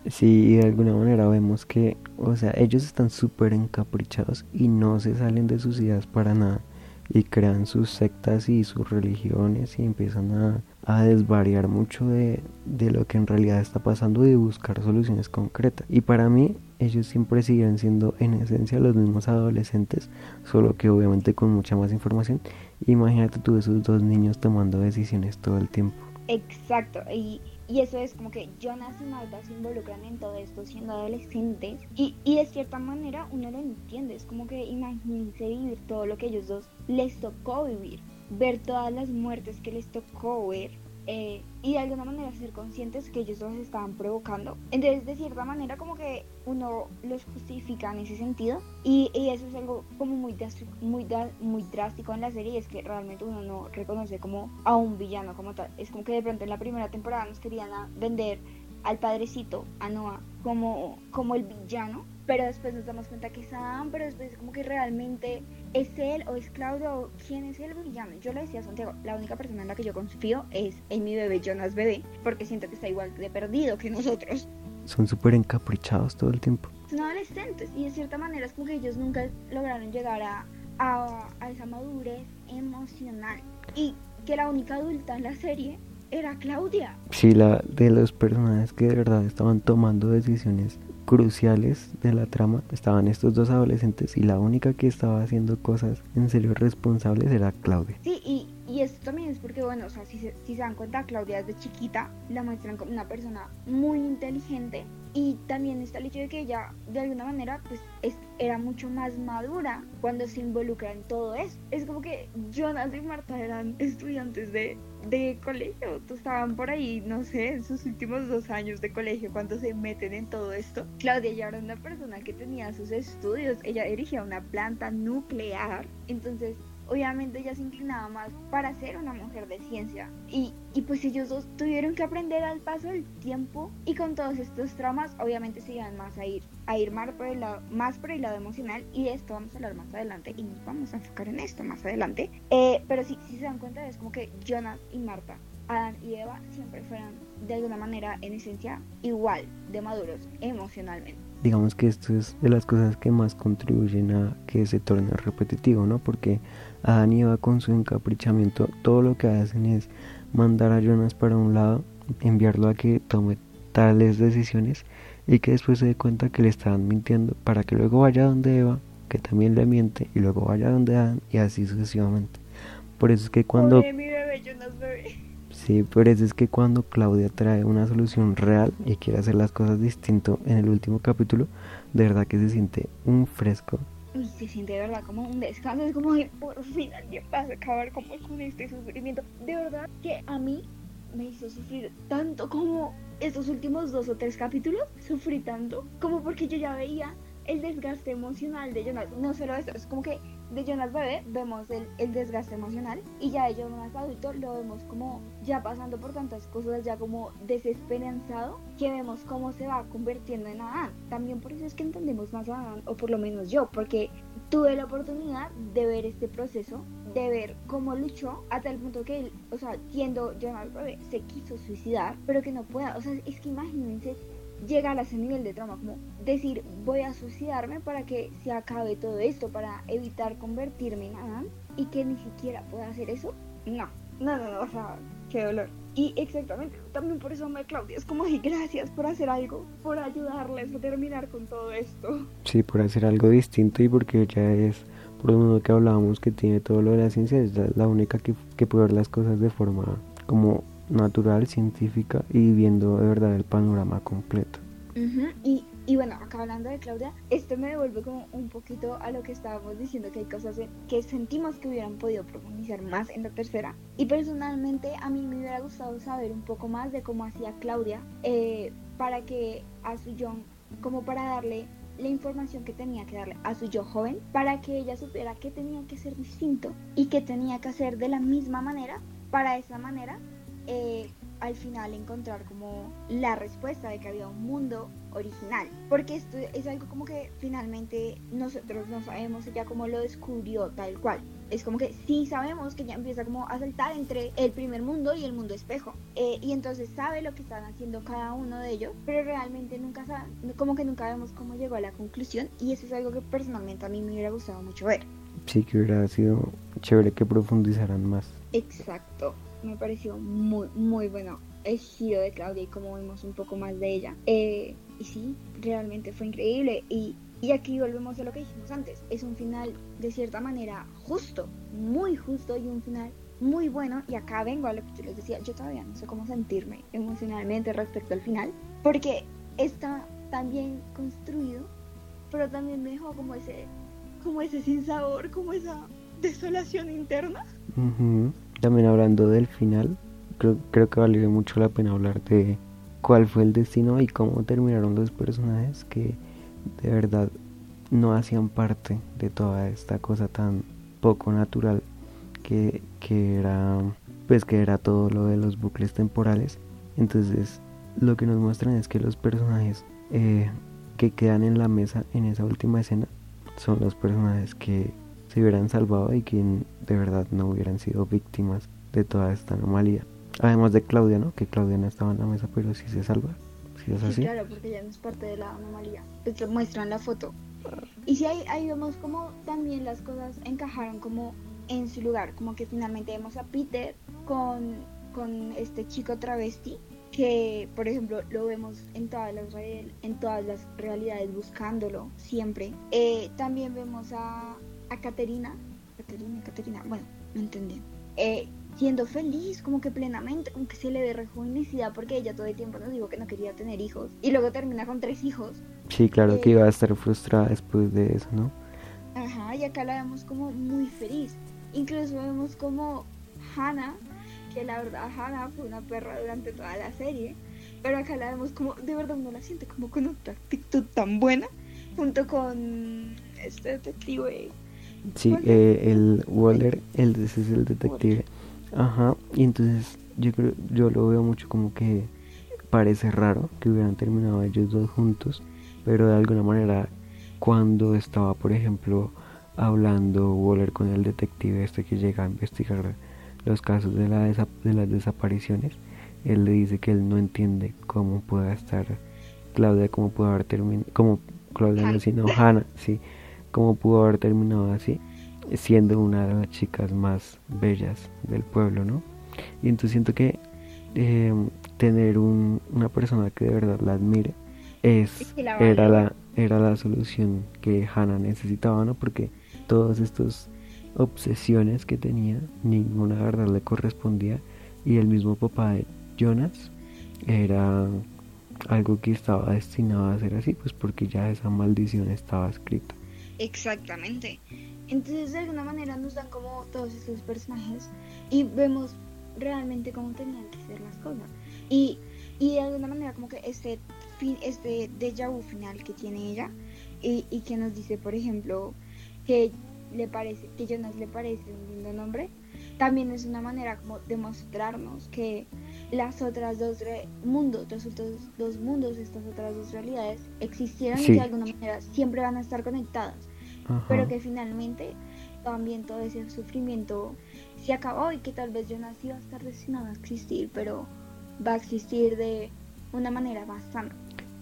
Speaker 2: Sí, de alguna manera vemos que, o sea, ellos están súper encaprichados y no se salen de sus ideas para nada y crean sus sectas y sus religiones y empiezan a, a desvariar mucho de, de, lo que en realidad está pasando y buscar soluciones concretas. Y para mí ellos siempre siguen siendo en esencia los mismos adolescentes, solo que obviamente con mucha más información. Imagínate tú esos dos niños tomando decisiones todo el tiempo.
Speaker 1: Exacto, y y eso es como que Jonas y Marta se involucran en todo esto siendo adolescentes. Y, y de cierta manera uno lo entiende. Es como que imagínense vivir todo lo que ellos dos les tocó vivir. Ver todas las muertes que les tocó ver. Eh, y de alguna manera ser conscientes que ellos dos estaban provocando. Entonces, de cierta manera, como que uno los justifica en ese sentido. Y, eso es algo como muy, muy, muy drástico en la serie. Y es que realmente uno no reconoce como a un villano como tal. Es como que de pronto en la primera temporada nos querían vender al padrecito, a Noah, como, como el villano pero después nos damos cuenta que es pero después como que realmente es él o es Claudio o quién es el villano. Yo le decía a Santiago, la única persona en la que yo confío es en mi bebé Jonas bebé, porque siento que está igual de perdido que nosotros.
Speaker 2: Son súper encaprichados todo el tiempo.
Speaker 1: Son adolescentes y de cierta manera es como que ellos nunca lograron llegar a, a, a esa madurez emocional. Y que la única adulta en la serie era Claudia.
Speaker 2: Sí, la de los personajes que de verdad estaban tomando decisiones cruciales de la trama estaban estos dos adolescentes y la única que estaba haciendo cosas en serio responsables era Claudia.
Speaker 1: Y esto también es porque, bueno, o sea, si se, si se dan cuenta, Claudia desde chiquita la muestran como una persona muy inteligente y también está el hecho de que ella, de alguna manera, pues es, era mucho más madura cuando se involucra en todo eso. Es como que Jonas y Marta eran estudiantes de, de colegio, estaban por ahí, no sé, en sus últimos dos años de colegio cuando se meten en todo esto. Claudia ya era una persona que tenía sus estudios, ella dirigía una planta nuclear, entonces obviamente ella se inclinaba más para ser una mujer de ciencia. Y, y, pues ellos dos tuvieron que aprender al paso del tiempo y con todos estos traumas obviamente se iban más a ir, a ir más, por el lado, más por el lado emocional y de esto vamos a hablar más adelante y nos vamos a enfocar en esto más adelante. Eh, pero sí, si se dan cuenta es como que Jonas y Marta, Adán y Eva siempre fueron de alguna manera en esencia igual de maduros emocionalmente
Speaker 2: digamos que esto es de las cosas que más contribuyen a que se torne repetitivo, ¿no? Porque Adán y Eva con su encaprichamiento todo lo que hacen es mandar a Jonas para un lado enviarlo a que tome tales decisiones y que después se dé cuenta que le estaban mintiendo para que luego vaya donde Eva, que también le miente, y luego vaya donde Adán y así sucesivamente. Por eso es que cuando... Sí, por eso es que cuando Claudia trae una solución real y quiere hacer las cosas distinto en el último capítulo, de verdad que se siente un fresco.
Speaker 1: Y se siente de verdad como un descanso, es como que por fin alguien va a acabar como con este sufrimiento. De verdad que a mí me hizo sufrir tanto como estos últimos dos o tres capítulos, sufrí tanto, como porque yo ya veía el desgaste emocional de Jonas. No solo eso, es como que de Jonas bebé vemos el, el, desgaste emocional y ya de Jonas adulto lo vemos como ya pasando por tantas cosas, ya como desesperanzado, que vemos cómo se va convirtiendo en Adán. También por eso es que entendemos más a Adán, o por lo menos yo, porque tuve la oportunidad de ver este proceso, de ver cómo luchó hasta el punto que él, o sea, siendo Jonas bebé, se quiso suicidar, pero que no pueda, o sea, es que imagínense llegar a ese nivel de trauma, como decir voy a suicidarme para que se acabe todo esto, para evitar convertirme en Adán y que ni siquiera pueda hacer eso. No, no, no, no, o sea, qué dolor. Y exactamente, también por eso me Claudia, es como y gracias por hacer algo, por ayudarles a terminar con todo esto.
Speaker 2: Sí, por hacer algo distinto y porque ella es, por lo menos que hablábamos, que tiene todo lo de la ciencia, es la, única que, que puede ver las cosas de forma como natural, científica y viendo de verdad el panorama completo.
Speaker 1: y, y, bueno, acá hablando de Claudia, esto me devuelve como un poquito a lo que estábamos diciendo, que hay cosas que sentimos que hubieran podido profundizar más en la tercera. Y personalmente a mí me hubiera gustado saber un poco más de cómo hacía Claudia eh, para que a su John, como para darle la información que tenía que darle a su yo joven para que ella supiera que tenía que ser distinto y que tenía que hacer de la misma manera para esa manera eh, al final encontrar como la respuesta de que había un mundo original. Porque esto es algo como que finalmente nosotros no sabemos ella cómo lo descubrió tal cual. Es como que sí sabemos que ya empieza como a saltar entre el primer mundo y el mundo espejo. Eh, y entonces sabe lo que están haciendo cada uno de ellos, pero realmente nunca sabe, como que nunca vemos cómo llegó a la conclusión. Y eso es algo que personalmente a mí me hubiera gustado mucho ver.
Speaker 2: Sí, que hubiera sido chévere que profundizaran más.
Speaker 1: Exacto me pareció muy, muy bueno el giro de Claudia y como vimos un poco más de ella. Eh, y sí, realmente fue increíble. Y, y aquí volvemos a lo que dijimos antes. Es un final de cierta manera justo, muy justo y un final muy bueno. Y acá vengo a lo que yo les decía. Yo todavía no sé cómo sentirme emocionalmente respecto al final. Porque está tan bien construido, pero también me dejó como ese, como ese sinsabor, como esa desolación interna.
Speaker 2: También hablando del final, creo, creo que valió mucho la pena hablar de cuál fue el destino y cómo terminaron los personajes que de verdad no hacían parte de toda esta cosa tan poco natural que, que era pues que era todo lo de los bucles temporales. Entonces lo que nos muestran es que los personajes eh, que quedan en la mesa en esa última escena son los personajes que se hubieran salvado y que de verdad no hubieran sido víctimas de toda esta anomalía. Además de Claudia, ¿no? Que Claudia no estaba en la mesa, pero sí se salva. ¿Sí es así?
Speaker 1: claro, porque ya no es parte de la anomalía. Te muestran la foto. Y si ahí, ahí vemos como también las cosas encajaron como en su lugar. Como que finalmente vemos a Peter con, con este chico travesti que por ejemplo lo vemos en todas las en todas las realidades buscándolo siempre eh, también vemos a, a Caterina, Caterina, Caterina, bueno, no entendí, eh, siendo feliz, como que plenamente, como que se le ve rejuvenecida porque ella todo el tiempo nos dijo que no quería tener hijos y luego termina con tres hijos.
Speaker 2: Sí, claro que iba a estar frustrada después de eso, ¿no?
Speaker 1: Ajá, y acá la vemos como muy feliz. Incluso vemos como Hannah, que la verdad Hannah fue una perra durante toda la serie, pero acá la vemos como, de verdad uno la siente como con otra actitud tan buena, junto con este detective
Speaker 2: Sí, eh, el Waller, el, ese es el detective. Ajá, y entonces yo creo, yo lo veo mucho como que parece raro que hubieran terminado ellos dos juntos, pero de alguna manera cuando estaba, por ejemplo, hablando Waller con el detective este que llega a investigar los casos de, la de las desapariciones, él le dice que él no entiende cómo pueda estar Claudia, cómo pudo haber terminado, como Claudia no, sino Hannah, sí, cómo pudo haber terminado así, siendo una de las chicas más bellas del pueblo, ¿no? Y entonces siento que eh, tener un, una persona que de verdad la admire es era la era la solución que Hannah necesitaba, ¿no? Porque todas estas obsesiones que tenía, ninguna verdad le correspondía y el mismo papá de Jonas era algo que estaba destinado a ser así, pues porque ya esa maldición estaba escrita.
Speaker 1: Exactamente. Entonces de alguna manera nos dan como todos estos personajes y vemos realmente cómo tenían que ser las cosas. Y, y de alguna manera como que este, este déjà vu final que tiene ella y, y que nos dice, por ejemplo, que le parece, que Jonas le parece un lindo nombre, también es una manera como de mostrarnos que las otras dos mundos, los otros dos mundos, estas otras dos realidades existieron y de alguna manera siempre van a estar conectadas, pero que finalmente también todo ese sufrimiento se acabó y que tal vez Jonas iba a estar destinado a existir, pero va a existir de una manera bastante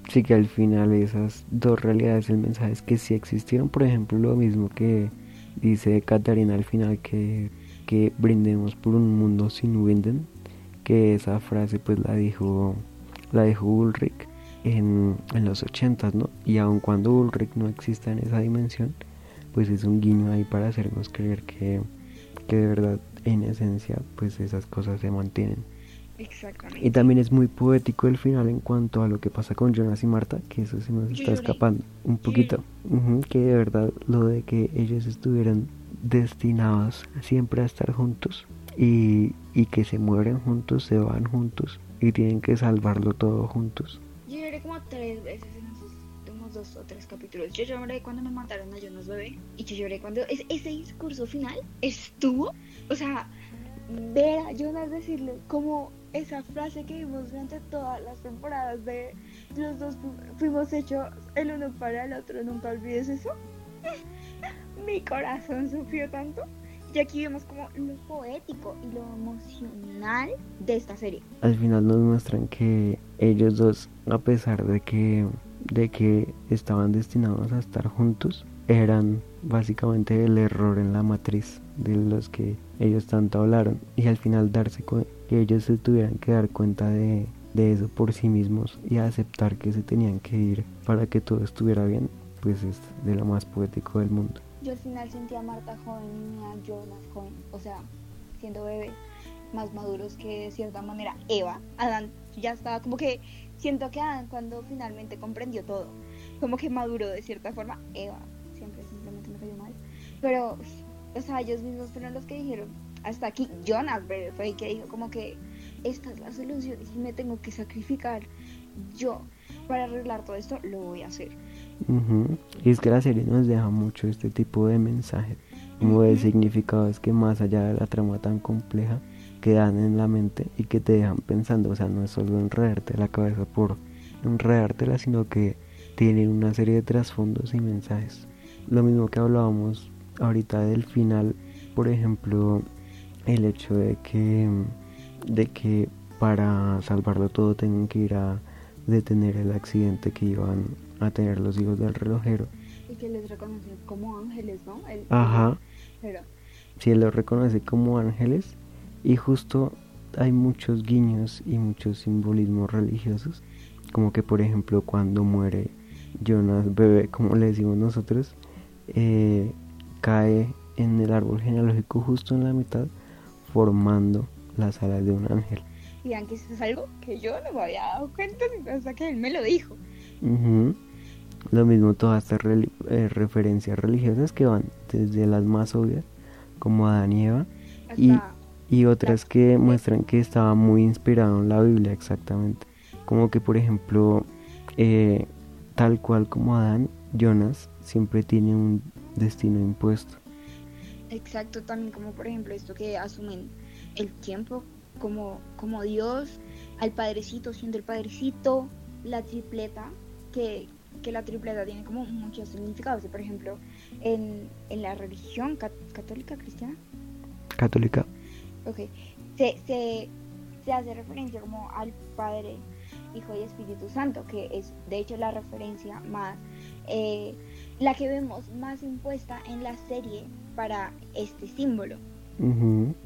Speaker 2: Sí, que al final esas dos realidades, el mensaje es que sí existieron, por ejemplo, lo mismo que dice Catarina al final que, que brindemos por un mundo sin Winden, que esa frase pues la dijo la dijo Ulrich en, en los ochentas, ¿no? Y aun cuando Ulrich no exista en esa dimensión, pues es un guiño ahí para hacernos creer que, que de verdad en esencia pues esas cosas se mantienen.
Speaker 1: Exactamente.
Speaker 2: Y también es muy poético el final en cuanto a lo que pasa con Jonas y Marta, que eso se nos está escapando un poquito. que de verdad lo de que ellos estuvieran destinados siempre a estar juntos y, y que se mueren juntos, se van juntos y tienen que salvarlo todo juntos.
Speaker 1: Yo lloré como tres veces en esos dos o tres capítulos. Yo lloré cuando me mataron a Jonas Bebé y yo lloré cuando ese discurso final estuvo, o sea, ver a Jonas decirle como esa frase que vimos durante todas las temporadas de los dos fuimos hechos el uno para el otro, nunca olvides eso. Mi corazón sufrió tanto. Y aquí vemos como lo poético y lo emocional de esta serie.
Speaker 2: Al final nos muestran que ellos dos, a pesar de que, de que estaban destinados a estar juntos, eran básicamente el error en la matriz de los que ellos tanto hablaron y al final darse que ellos se tuvieran que dar cuenta de, eso por sí mismos y aceptar que se tenían que ir para que todo estuviera bien pues es de lo más poético del mundo
Speaker 1: yo al final sentí a Marta joven y a Jonas joven o sea siendo bebés más maduros que de cierta manera Eva Adán ya estaba como que siento que Adán cuando finalmente comprendió todo como que maduró de cierta forma Eva pero, o sea, ellos mismos fueron los que dijeron, hasta aquí, Jonas fue el que dijo como que esta es la solución y si me tengo que sacrificar yo para arreglar todo esto, lo voy a hacer.
Speaker 2: Y es que la serie nos deja mucho este tipo de mensajes, como de significados que más allá de la trama tan compleja quedan en la mente y que te dejan pensando, o sea, no es solo enredarte la cabeza por enredártela, sino que tienen una serie de trasfondos y mensajes. Lo mismo que hablábamos ahorita del final, por ejemplo, el hecho de que, de que para salvarlo todo tengan que ir a detener el accidente que iban a tener los hijos del relojero.
Speaker 1: Y que les reconoce como ángeles, ¿no?
Speaker 2: Ajá. Pero... Sí, él los reconoce como ángeles y justo hay muchos guiños y muchos simbolismos religiosos, como que por ejemplo cuando muere Jonas bebé, como le decimos nosotros, eh, cae en el árbol genealógico justo en la mitad, formando las alas de un ángel.
Speaker 1: Y que eso es algo que yo no me había dado cuenta hasta que él me lo dijo.
Speaker 2: Lo mismo todas estas eh, referencias religiosas que van desde las más obvias, como Adán y Eva, y, y, otras que muestran que estaba muy inspirado en la Biblia exactamente. Como que, por ejemplo, eh, tal cual como Adán, Jonas siempre tiene un destino impuesto.
Speaker 1: Exacto, también como por ejemplo esto que asumen el tiempo como, como Dios, al padrecito siendo el padrecito, la tripleta, que, que la tripleta tiene como muchos significados. Por ejemplo, en, en la religión católica cristiana.
Speaker 2: Católica.
Speaker 1: Ok. Se, se, se hace referencia como al Padre, Hijo y Espíritu Santo, que es de hecho la referencia más eh, la que vemos más impuesta en la serie para este símbolo.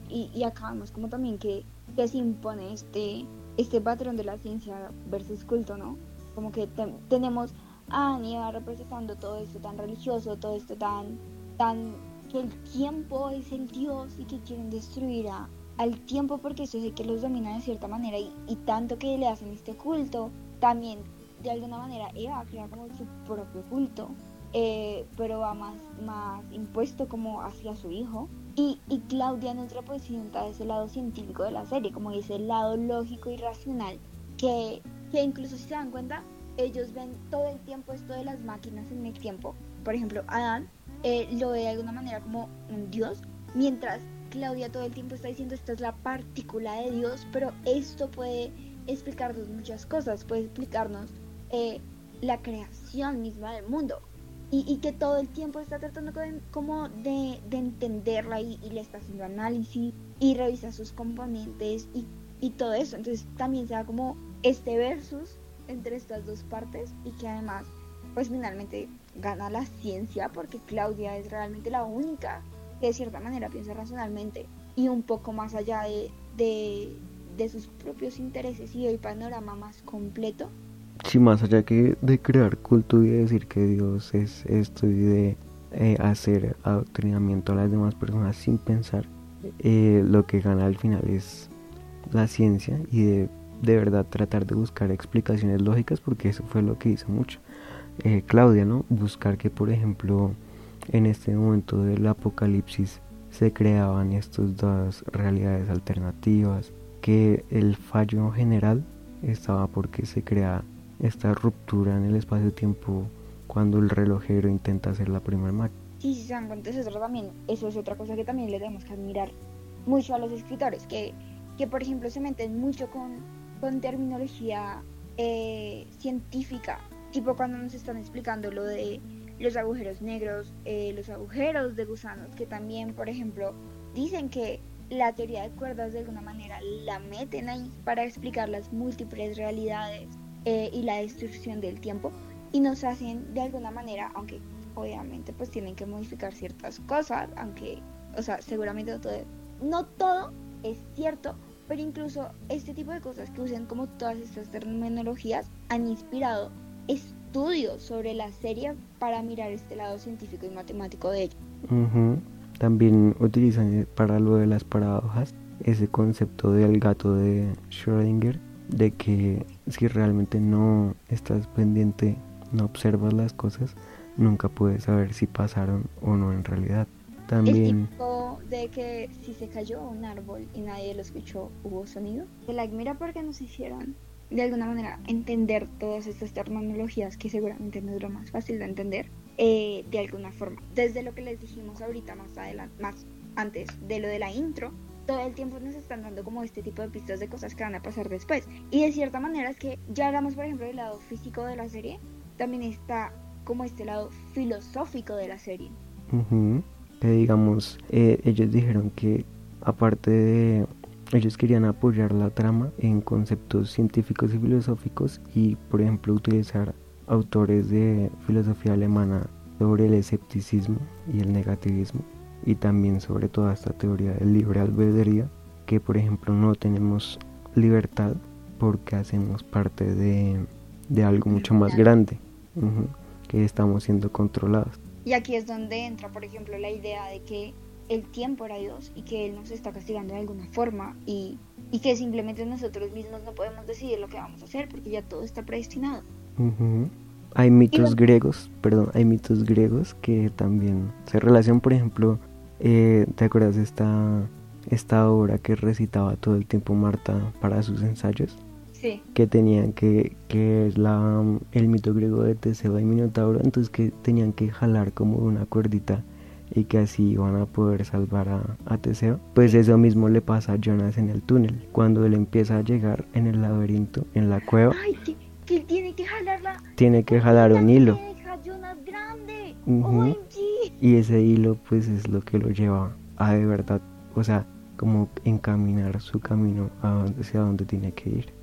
Speaker 1: y, y, acá vemos como también que, que, se impone este, este patrón de la ciencia versus culto, ¿no? Como que tenemos a Ania representando todo esto tan religioso, todo esto tan, tan, que el tiempo es el Dios y que quieren destruir a, al tiempo porque eso es que los domina de cierta manera y, y tanto que le hacen este culto, también de alguna manera Eva crea como su propio culto, eh, pero va más, más impuesto como hacia su hijo. Y, y Claudia nos representa ese lado científico de la serie, como ese lado lógico y racional, que, que incluso si se dan cuenta, ellos ven todo el tiempo esto de las máquinas en el tiempo. Por ejemplo, Adán eh, lo ve de alguna manera como un dios, mientras Claudia todo el tiempo está diciendo esta es la partícula de Dios, pero esto puede explicarnos muchas cosas, puede explicarnos eh, la creación misma del mundo y, que todo el tiempo está tratando como de, entenderla y, le está haciendo análisis y revisa sus componentes y, y todo eso. Entonces también se da como este versus entre estas dos partes y que además pues finalmente gana la ciencia porque Claudia es realmente la única que de cierta manera piensa racionalmente y un poco más allá de, de sus propios intereses y el panorama más completo
Speaker 2: Sí, más allá que de crear culto y de decir que Dios es esto y de eh, hacer adoctrinamiento a las demás personas sin pensar, eh, lo que gana al final es la ciencia y de, de verdad tratar de buscar explicaciones lógicas porque eso fue lo que hizo mucho eh, Claudia, ¿no? Buscar que, por ejemplo, en este momento del apocalipsis se creaban estas dos realidades alternativas, que el fallo general estaba porque se crea esta ruptura en el espacio-tiempo cuando el relojero intenta hacer la primera máquina.
Speaker 1: Sí, sí, se dan cuenta, eso, también, eso es otra cosa que también le tenemos que admirar mucho a los escritores, que, que por ejemplo se meten mucho con, con terminología eh, científica, tipo cuando nos están explicando lo de los agujeros negros, eh, los agujeros de gusanos, que también, por ejemplo, dicen que la teoría de cuerdas de alguna manera la meten ahí para explicar las múltiples realidades eh, y la destrucción del tiempo y nos hacen de alguna manera, aunque obviamente pues tienen que modificar ciertas cosas, aunque, o sea, seguramente no todo, no todo es cierto, pero incluso este tipo de cosas que usan como todas estas terminologías han inspirado estudios sobre la serie para mirar este lado científico y matemático de ello.
Speaker 2: También utilizan para lo de las paradojas ese concepto del gato de Schrödinger de que si realmente no estás pendiente, no observas las cosas, nunca puedes saber si pasaron o no en realidad. También...
Speaker 1: El de que si se cayó un árbol y nadie lo escuchó, hubo sonido. De la mira porque nos hicieron de alguna manera entender todas estas terminologías que seguramente no es lo más fácil de entender eh, de alguna forma. Desde lo que les dijimos ahorita más adelante, más antes de lo de la intro, todo el tiempo nos están dando como este tipo de pistas de cosas que van a pasar después. Y de cierta manera es que ya hablamos, por ejemplo, del lado físico de la serie, también está como este lado filosófico de la serie.
Speaker 2: Que digamos, eh, ellos dijeron que aparte de... Ellos querían apoyar la trama en conceptos científicos y filosóficos y, por ejemplo, utilizar autores de filosofía alemana sobre el escepticismo y el negativismo y también sobre toda esta teoría del libre albedrío, que por ejemplo no tenemos libertad porque hacemos parte de, algo mucho más grande, que estamos siendo controlados.
Speaker 1: Y aquí es donde entra, por ejemplo, la idea de que el tiempo era Dios y que Él nos está castigando de alguna forma y, y que simplemente nosotros mismos no podemos decidir lo que vamos a hacer porque ya todo está predestinado.
Speaker 2: Hay mitos griegos, perdón, hay mitos griegos que también se relacionan, por ejemplo, eh, ¿Te acuerdas de esta, esta obra que recitaba todo el tiempo Marta para sus ensayos?
Speaker 1: Sí.
Speaker 2: Que tenían que, que es la, el mito griego de Teseo y Minotauro, entonces que tenían que jalar como una cuerdita y que así iban a poder salvar a, Teseo. Pues eso mismo le pasa a Jonas en el túnel, cuando él empieza a llegar en el laberinto, en la cueva.
Speaker 1: Ay, que, tiene que jalar
Speaker 2: Tiene que jalar un hilo.
Speaker 1: Jonas grande.
Speaker 2: Y ese hilo pues es lo que lo lleva a de verdad, o sea, como encaminar su camino hacia donde tiene que ir.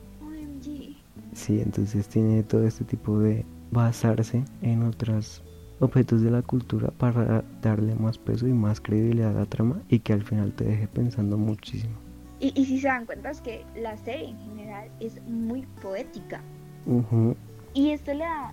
Speaker 2: Sí, entonces tiene todo este tipo de basarse en otros objetos de la cultura para darle más peso y más credibilidad a la trama y que al final te deje pensando muchísimo.
Speaker 1: Y, y si se dan cuenta es que la serie en general es muy poética.
Speaker 2: Ujú.
Speaker 1: Y esto le da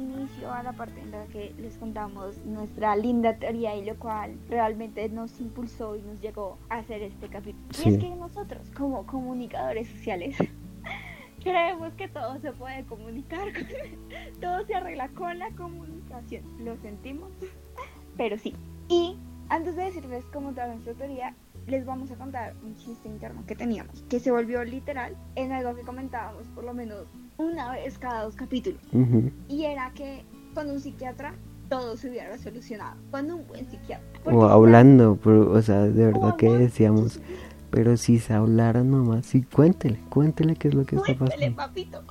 Speaker 1: inicio a la parte en la que les contamos nuestra linda teoría y lo cual realmente nos impulsó y nos llegó a hacer este capítulo. Y
Speaker 2: Sí.
Speaker 1: es que nosotros, como comunicadores sociales, creemos que todo se puede comunicar, con- todo se arregla con la comunicación. Lo sentimos, pero sí. Y antes de decirles cómo toda nuestra teoría, les vamos a contar un chiste interno que teníamos, que se volvió literal en algo que comentábamos por lo menos una vez cada dos capítulos. Y era que con un psiquiatra todo se hubiera solucionado. Con un buen psiquiatra.
Speaker 2: O hablando, pero, o sea, de verdad que decíamos, pero si se hablara nomás, sí, cuéntele, cuéntele qué es lo que está
Speaker 1: Cuéntele,
Speaker 2: pasando.
Speaker 1: papito.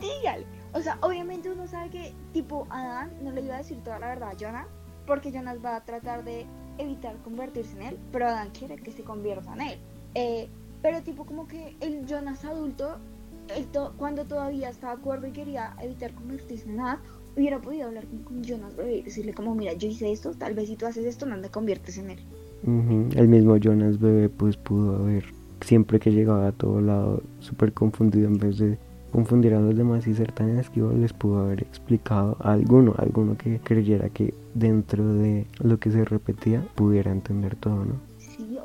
Speaker 1: Dígale. O sea, obviamente uno sabe que, tipo, Adán no le iba a decir toda la verdad a Jonas, porque Jonas va a tratar de evitar convertirse en él, pero Adán quiere que se convierta en él. Eh, pero, tipo, como que el Jonas adulto, to- cuando todavía estaba acuerdo y quería evitar convertirse en Adán, hubiera podido hablar con, Jonas bebé y decirle, como, mira, yo hice esto, tal vez si tú haces esto, no te conviertes en él.
Speaker 2: Ujú. El mismo Jonas Bebé pues pudo haber, siempre que llegaba a todo lado, súper confundido en vez de confundir a los demás y ser tan esquivo, les pudo haber explicado a alguno, alguno que creyera que dentro de lo que se repetía pudiera entender todo, ¿no?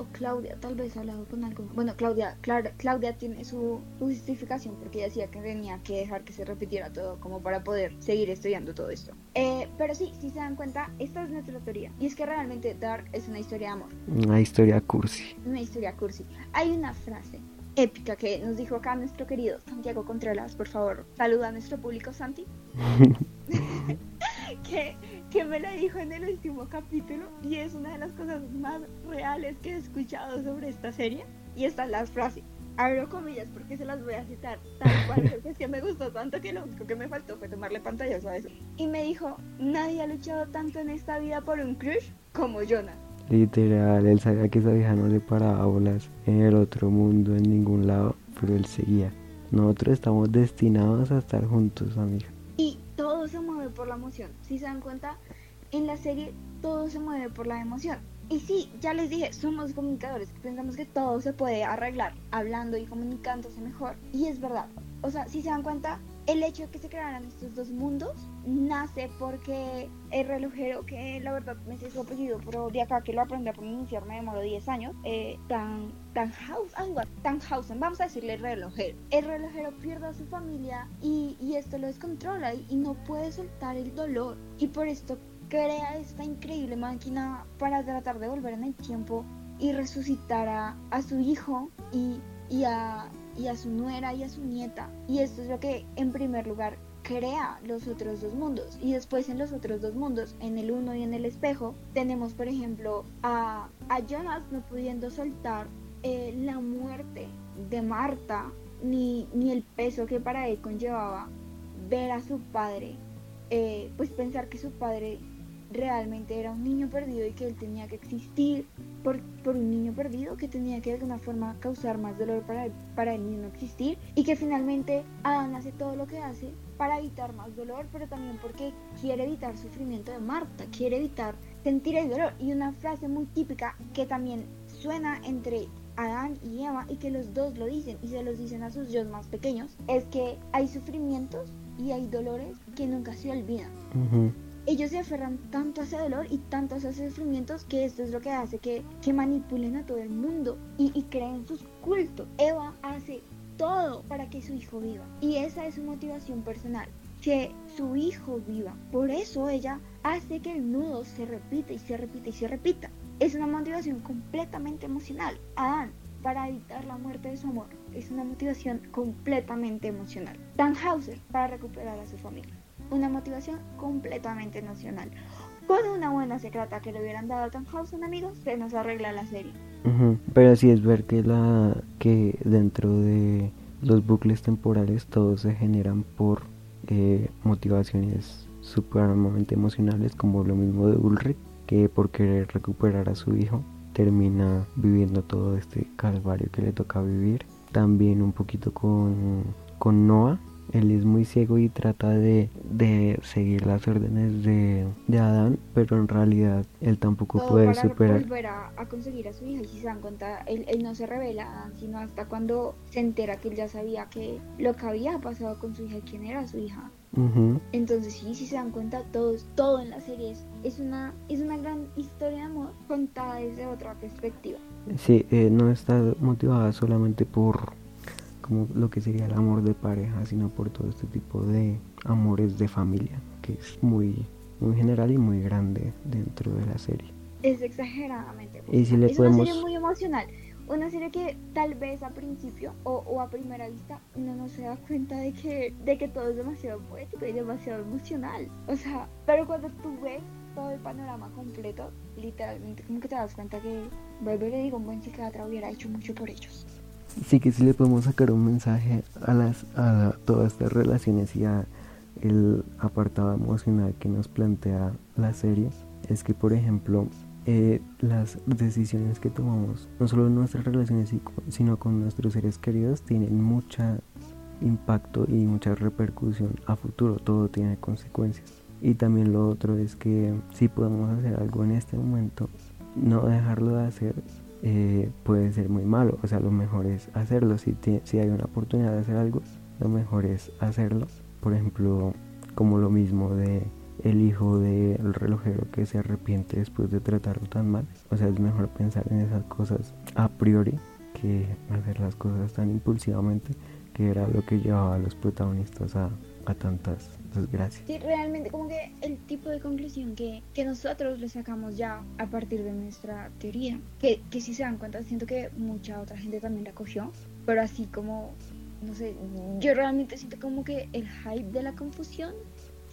Speaker 1: O Claudia tal vez ha hablado con algo. Bueno, Claudia, Clara- Claudia tiene su, su justificación porque ella decía que tenía que dejar que se repitiera todo como para poder seguir estudiando todo esto. Eh, pero sí, si se dan cuenta, esta es nuestra teoría. Y es que realmente Dark es una historia de amor,
Speaker 2: Una historia cursi.
Speaker 1: una historia cursi. Hay una frase épica que nos dijo acá nuestro querido Santiago Contreras, por favor, saluda a nuestro público, Santi. que, que me lo dijo en el último capítulo y es una de las cosas más reales que he escuchado sobre esta serie. Y esta es la frase. Abro comillas porque se las voy a citar tal cual, porque es que me gustó tanto que lo único que me faltó fue tomarle pantallazo a eso. Y me dijo, nadie ha luchado tanto en esta vida por un crush como Jonah.
Speaker 2: Literal, él sabía que esa vieja no le paraba bolas en el otro mundo, en ningún lado, pero él seguía. Nosotros estamos destinados a estar juntos, amiga.
Speaker 1: Todo se mueve por la emoción. Si se dan cuenta, en la serie todo se mueve por la emoción. Y sí, ya les dije, somos comunicadores, pensamos que todo se puede arreglar hablando y comunicándose mejor. Y es verdad. O sea, si se dan cuenta, el hecho de que se crearan estos dos mundos nace porque el relojero, que la verdad me sé su apellido, pero de acá que lo aprendí a pronunciar me demoró 10 años, eh, tan, Tannhaus- algo así, Tannhausen, vamos a decirle relojero. El relojero pierde a su familia y, y esto lo descontrola y, y no puede soltar el dolor. Y por esto crea esta increíble máquina para tratar de volver en el tiempo y resucitar a, a su hijo y, y a, y a su nuera y a su nieta. Y esto es lo que en primer lugar crea los otros dos mundos. Y después en los otros dos mundos, en el uno y en el espejo, tenemos por ejemplo a, a Jonas no pudiendo soltar eh, la muerte de Marta, ni, ni el peso que para él conllevaba ver a su padre, eh, pues pensar que su padre realmente era un niño perdido y que él tenía que existir por, por un niño perdido, que tenía que de alguna forma causar más dolor para él, para él existir y que finalmente Adán hace todo lo que hace para evitar más dolor, pero también porque quiere evitar sufrimiento de Marta, quiere evitar sentir el dolor. Y una frase muy típica que también suena entre Adán y Eva y que los dos lo dicen y se los dicen a sus yo más pequeños es que hay sufrimientos y hay dolores que nunca se olvidan. Ellos se aferran tanto a ese dolor y tanto a esos sufrimientos que esto es lo que hace que, manipulen a todo el mundo y, y creen sus cultos. Eva hace todo para que su hijo viva y esa es su motivación personal, que su hijo viva. Por eso ella hace que el nudo se repita y se repita y se repita. Es una motivación completamente emocional. Adán, para evitar la muerte de su amor, es una motivación completamente emocional. Tannhauser, para recuperar a su familia. Una motivación completamente emocional. Con una buena secreta que le hubieran dado a Tannhausen, amigos, se nos arregla la serie.
Speaker 2: Pero sí es ver que la que dentro de los bucles temporales todos se generan por eh, motivaciones supremamente emocionales como lo mismo de Ulrich que por querer recuperar a su hijo termina viviendo todo este calvario que le toca vivir también un poquito con, con Noah él es muy ciego y trata de, de seguir las órdenes de, de, Adán, pero en realidad él tampoco
Speaker 1: Todo
Speaker 2: puede
Speaker 1: para
Speaker 2: superar.
Speaker 1: volver a, a conseguir a su hija y si se dan cuenta, él, él no se revela a Adán, sino hasta cuando se entera que él ya sabía que lo que había pasado con su hija y quién era su hija.
Speaker 2: Ujú.
Speaker 1: Entonces sí, si se dan cuenta, todos, todo en la serie es, es una, es una gran historia de amor contada desde otra perspectiva.
Speaker 2: Sí, eh, no está motivada solamente por como lo que sería el amor de pareja, sino por todo este tipo de amores de familia, que es muy, muy general y muy grande dentro de la serie.
Speaker 1: Es exageradamente.
Speaker 2: Y si le
Speaker 1: es
Speaker 2: podemos-
Speaker 1: una serie muy emocional. Una serie que tal vez a principio o, o a primera vista uno no se da cuenta de que, de que todo es demasiado poético y demasiado emocional. O sea, pero cuando tú ves todo el panorama completo, literalmente como que te das cuenta que, vuelvo y le digo, un buen psiquiatra hubiera hecho mucho por ellos.
Speaker 2: Sí que sí le podemos sacar un mensaje a las a todas estas relaciones y a el apartado emocional que nos plantea la serie. Es que por ejemplo eh, las decisiones que tomamos no solo en nuestras relaciones sino con nuestros seres queridos tienen mucha impacto y mucha repercusión a futuro. Todo tiene consecuencias. Y también lo otro es que si podemos hacer algo en este momento no dejarlo de hacer eh, puede ser muy malo. O sea, lo mejor es hacerlo. Si, tie- si hay una oportunidad de hacer algo, lo mejor es hacerlo. Por ejemplo, como lo mismo de el hijo del relojero que se arrepiente después de tratarlo tan mal. O sea, es mejor pensar en esas cosas a priori que hacer las cosas tan impulsivamente, que era lo que llevaba a los protagonistas a, a tantas desgracias.
Speaker 1: Sí, realmente como que el tipo de conclusión que, que nosotros le sacamos ya a partir de nuestra teoría, que, que si se dan cuenta, siento que mucha otra gente también la cogió, pero así como, no sé, yo realmente siento como que el hype de la confusión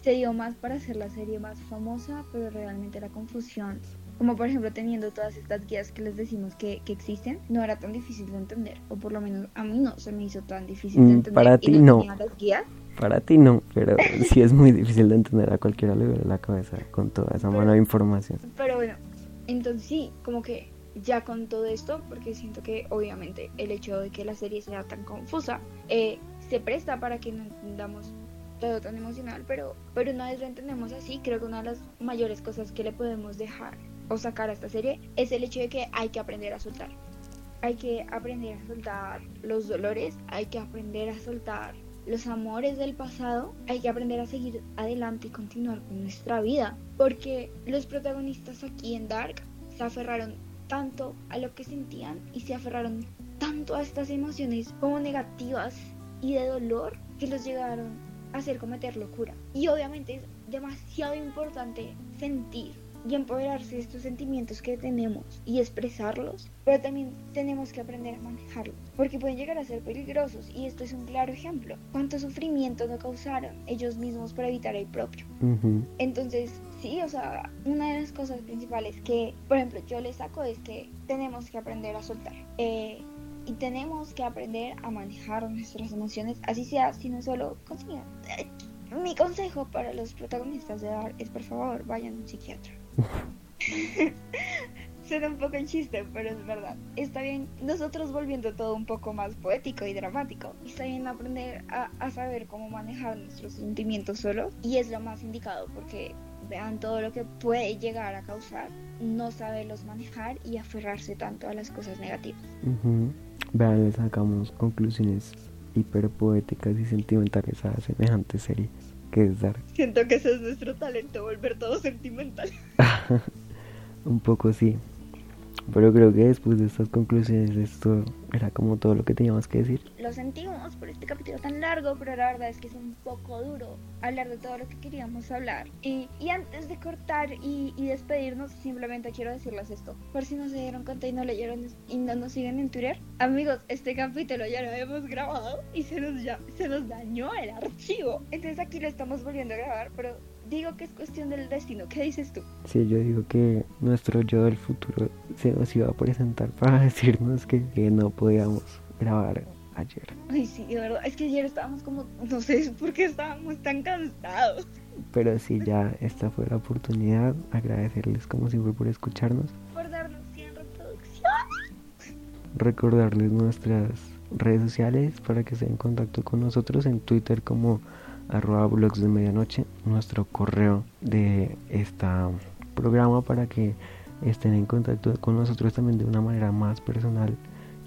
Speaker 1: se dio más para hacer la serie más famosa, pero realmente la confusión, como por ejemplo teniendo todas estas guías que les decimos que, que existen, no era tan difícil de entender, o por lo menos a mí no se me hizo tan difícil de
Speaker 2: Mm,
Speaker 1: entender.
Speaker 2: para
Speaker 1: y
Speaker 2: ti no.
Speaker 1: las guías.
Speaker 2: Para ti no, pero sí es muy difícil de entender a cualquiera le duele la cabeza con toda esa mano de información.
Speaker 1: Pero bueno, entonces sí, como que ya con todo esto, porque siento que obviamente el hecho de que la serie sea tan confusa eh, se presta para que no entendamos todo tan emocional, pero, pero una vez lo entendemos así, creo que una de las mayores cosas que le podemos dejar o sacar a esta serie es el hecho de que hay que aprender a soltar. Hay que aprender a soltar los dolores, hay que aprender a soltar los amores del pasado, hay que aprender a seguir adelante y continuar con nuestra vida. Porque los protagonistas aquí en Dark se aferraron tanto a lo que sentían y se aferraron tanto a estas emociones como negativas y de dolor que los llegaron a hacer cometer locura. Y obviamente es demasiado importante sentir y empoderarse de estos sentimientos que tenemos y expresarlos, pero también tenemos que aprender a manejarlos, porque pueden llegar a ser peligrosos y esto es un claro ejemplo. ¿Cuánto sufrimiento no causaron ellos mismos para evitar el propio? Entonces, sí, o sea, una de las cosas principales que, por ejemplo, yo le saco es que tenemos que aprender a soltar. Eh, y tenemos que aprender a manejar nuestras emociones, así sea, si no solo consigan. Eh, mi consejo para los protagonistas de Dark es, por favor, vayan a un psiquiatra. Suena un poco en chiste, pero es verdad. Está bien nosotros volviendo todo un poco más poético y dramático. Está bien aprender a, saber cómo manejar nuestros sentimientos solos. Y es lo más indicado porque vean todo lo que puede llegar a causar no saberlos manejar y aferrarse tanto a las cosas negativas.
Speaker 2: Ujú. Vean, le sacamos conclusiones hiperpoéticas y sentimentales a semejante serie que es Dark.
Speaker 1: Siento que ese es nuestro talento, volver todo sentimental.
Speaker 2: Un poco sí. Pero creo que después de estas conclusiones esto era como todo lo que teníamos que decir.
Speaker 1: Lo sentimos por este capítulo tan largo, pero la verdad es que es un poco duro hablar de todo lo que queríamos hablar. Y, y antes de cortar y, y despedirnos, simplemente quiero decirles esto. Por si no se dieron cuenta y no leyeron y no nos siguen en Twitter. Amigos, este capítulo ya lo hemos grabado y se nos, ya, se nos dañó el archivo. Entonces aquí lo estamos volviendo a grabar, pero digo que es cuestión del destino. ¿Qué dices tú?
Speaker 2: Sí, yo digo que nuestro yo del futuro se nos iba a presentar para decirnos que, que no podíamos grabar ayer.
Speaker 1: Ay, sí, de verdad. Es que ayer estábamos como, no sé por qué estábamos tan cansados.
Speaker 2: Pero sí, ya esta fue la oportunidad. Agradecerles como siempre por escucharnos.
Speaker 1: Por darnos 100 reproducciones.
Speaker 2: Recordarles nuestras redes sociales para que estén en contacto con nosotros en Twitter como arroba blogs de medianoche, nuestro correo de este programa para que estén en contacto con nosotros también de una manera más personal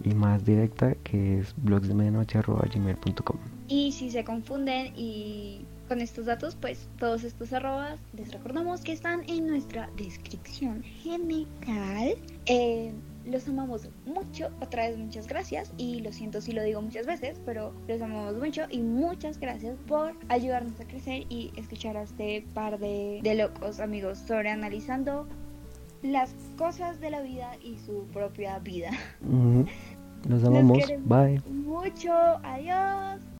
Speaker 2: y más directa que es blogsdemedianoche.gmail.com
Speaker 1: Y si se confunden y con estos datos, pues todos estos arrobas les recordamos que están en nuestra descripción general. Eh, los amamos mucho, otra vez muchas gracias y lo siento si lo digo muchas veces, pero los amamos mucho y muchas gracias por ayudarnos a crecer y escuchar a este par de, de locos amigos sobre analizando las cosas de la vida y su propia vida.
Speaker 2: Los amamos. Bye.
Speaker 1: Mucho. Adiós.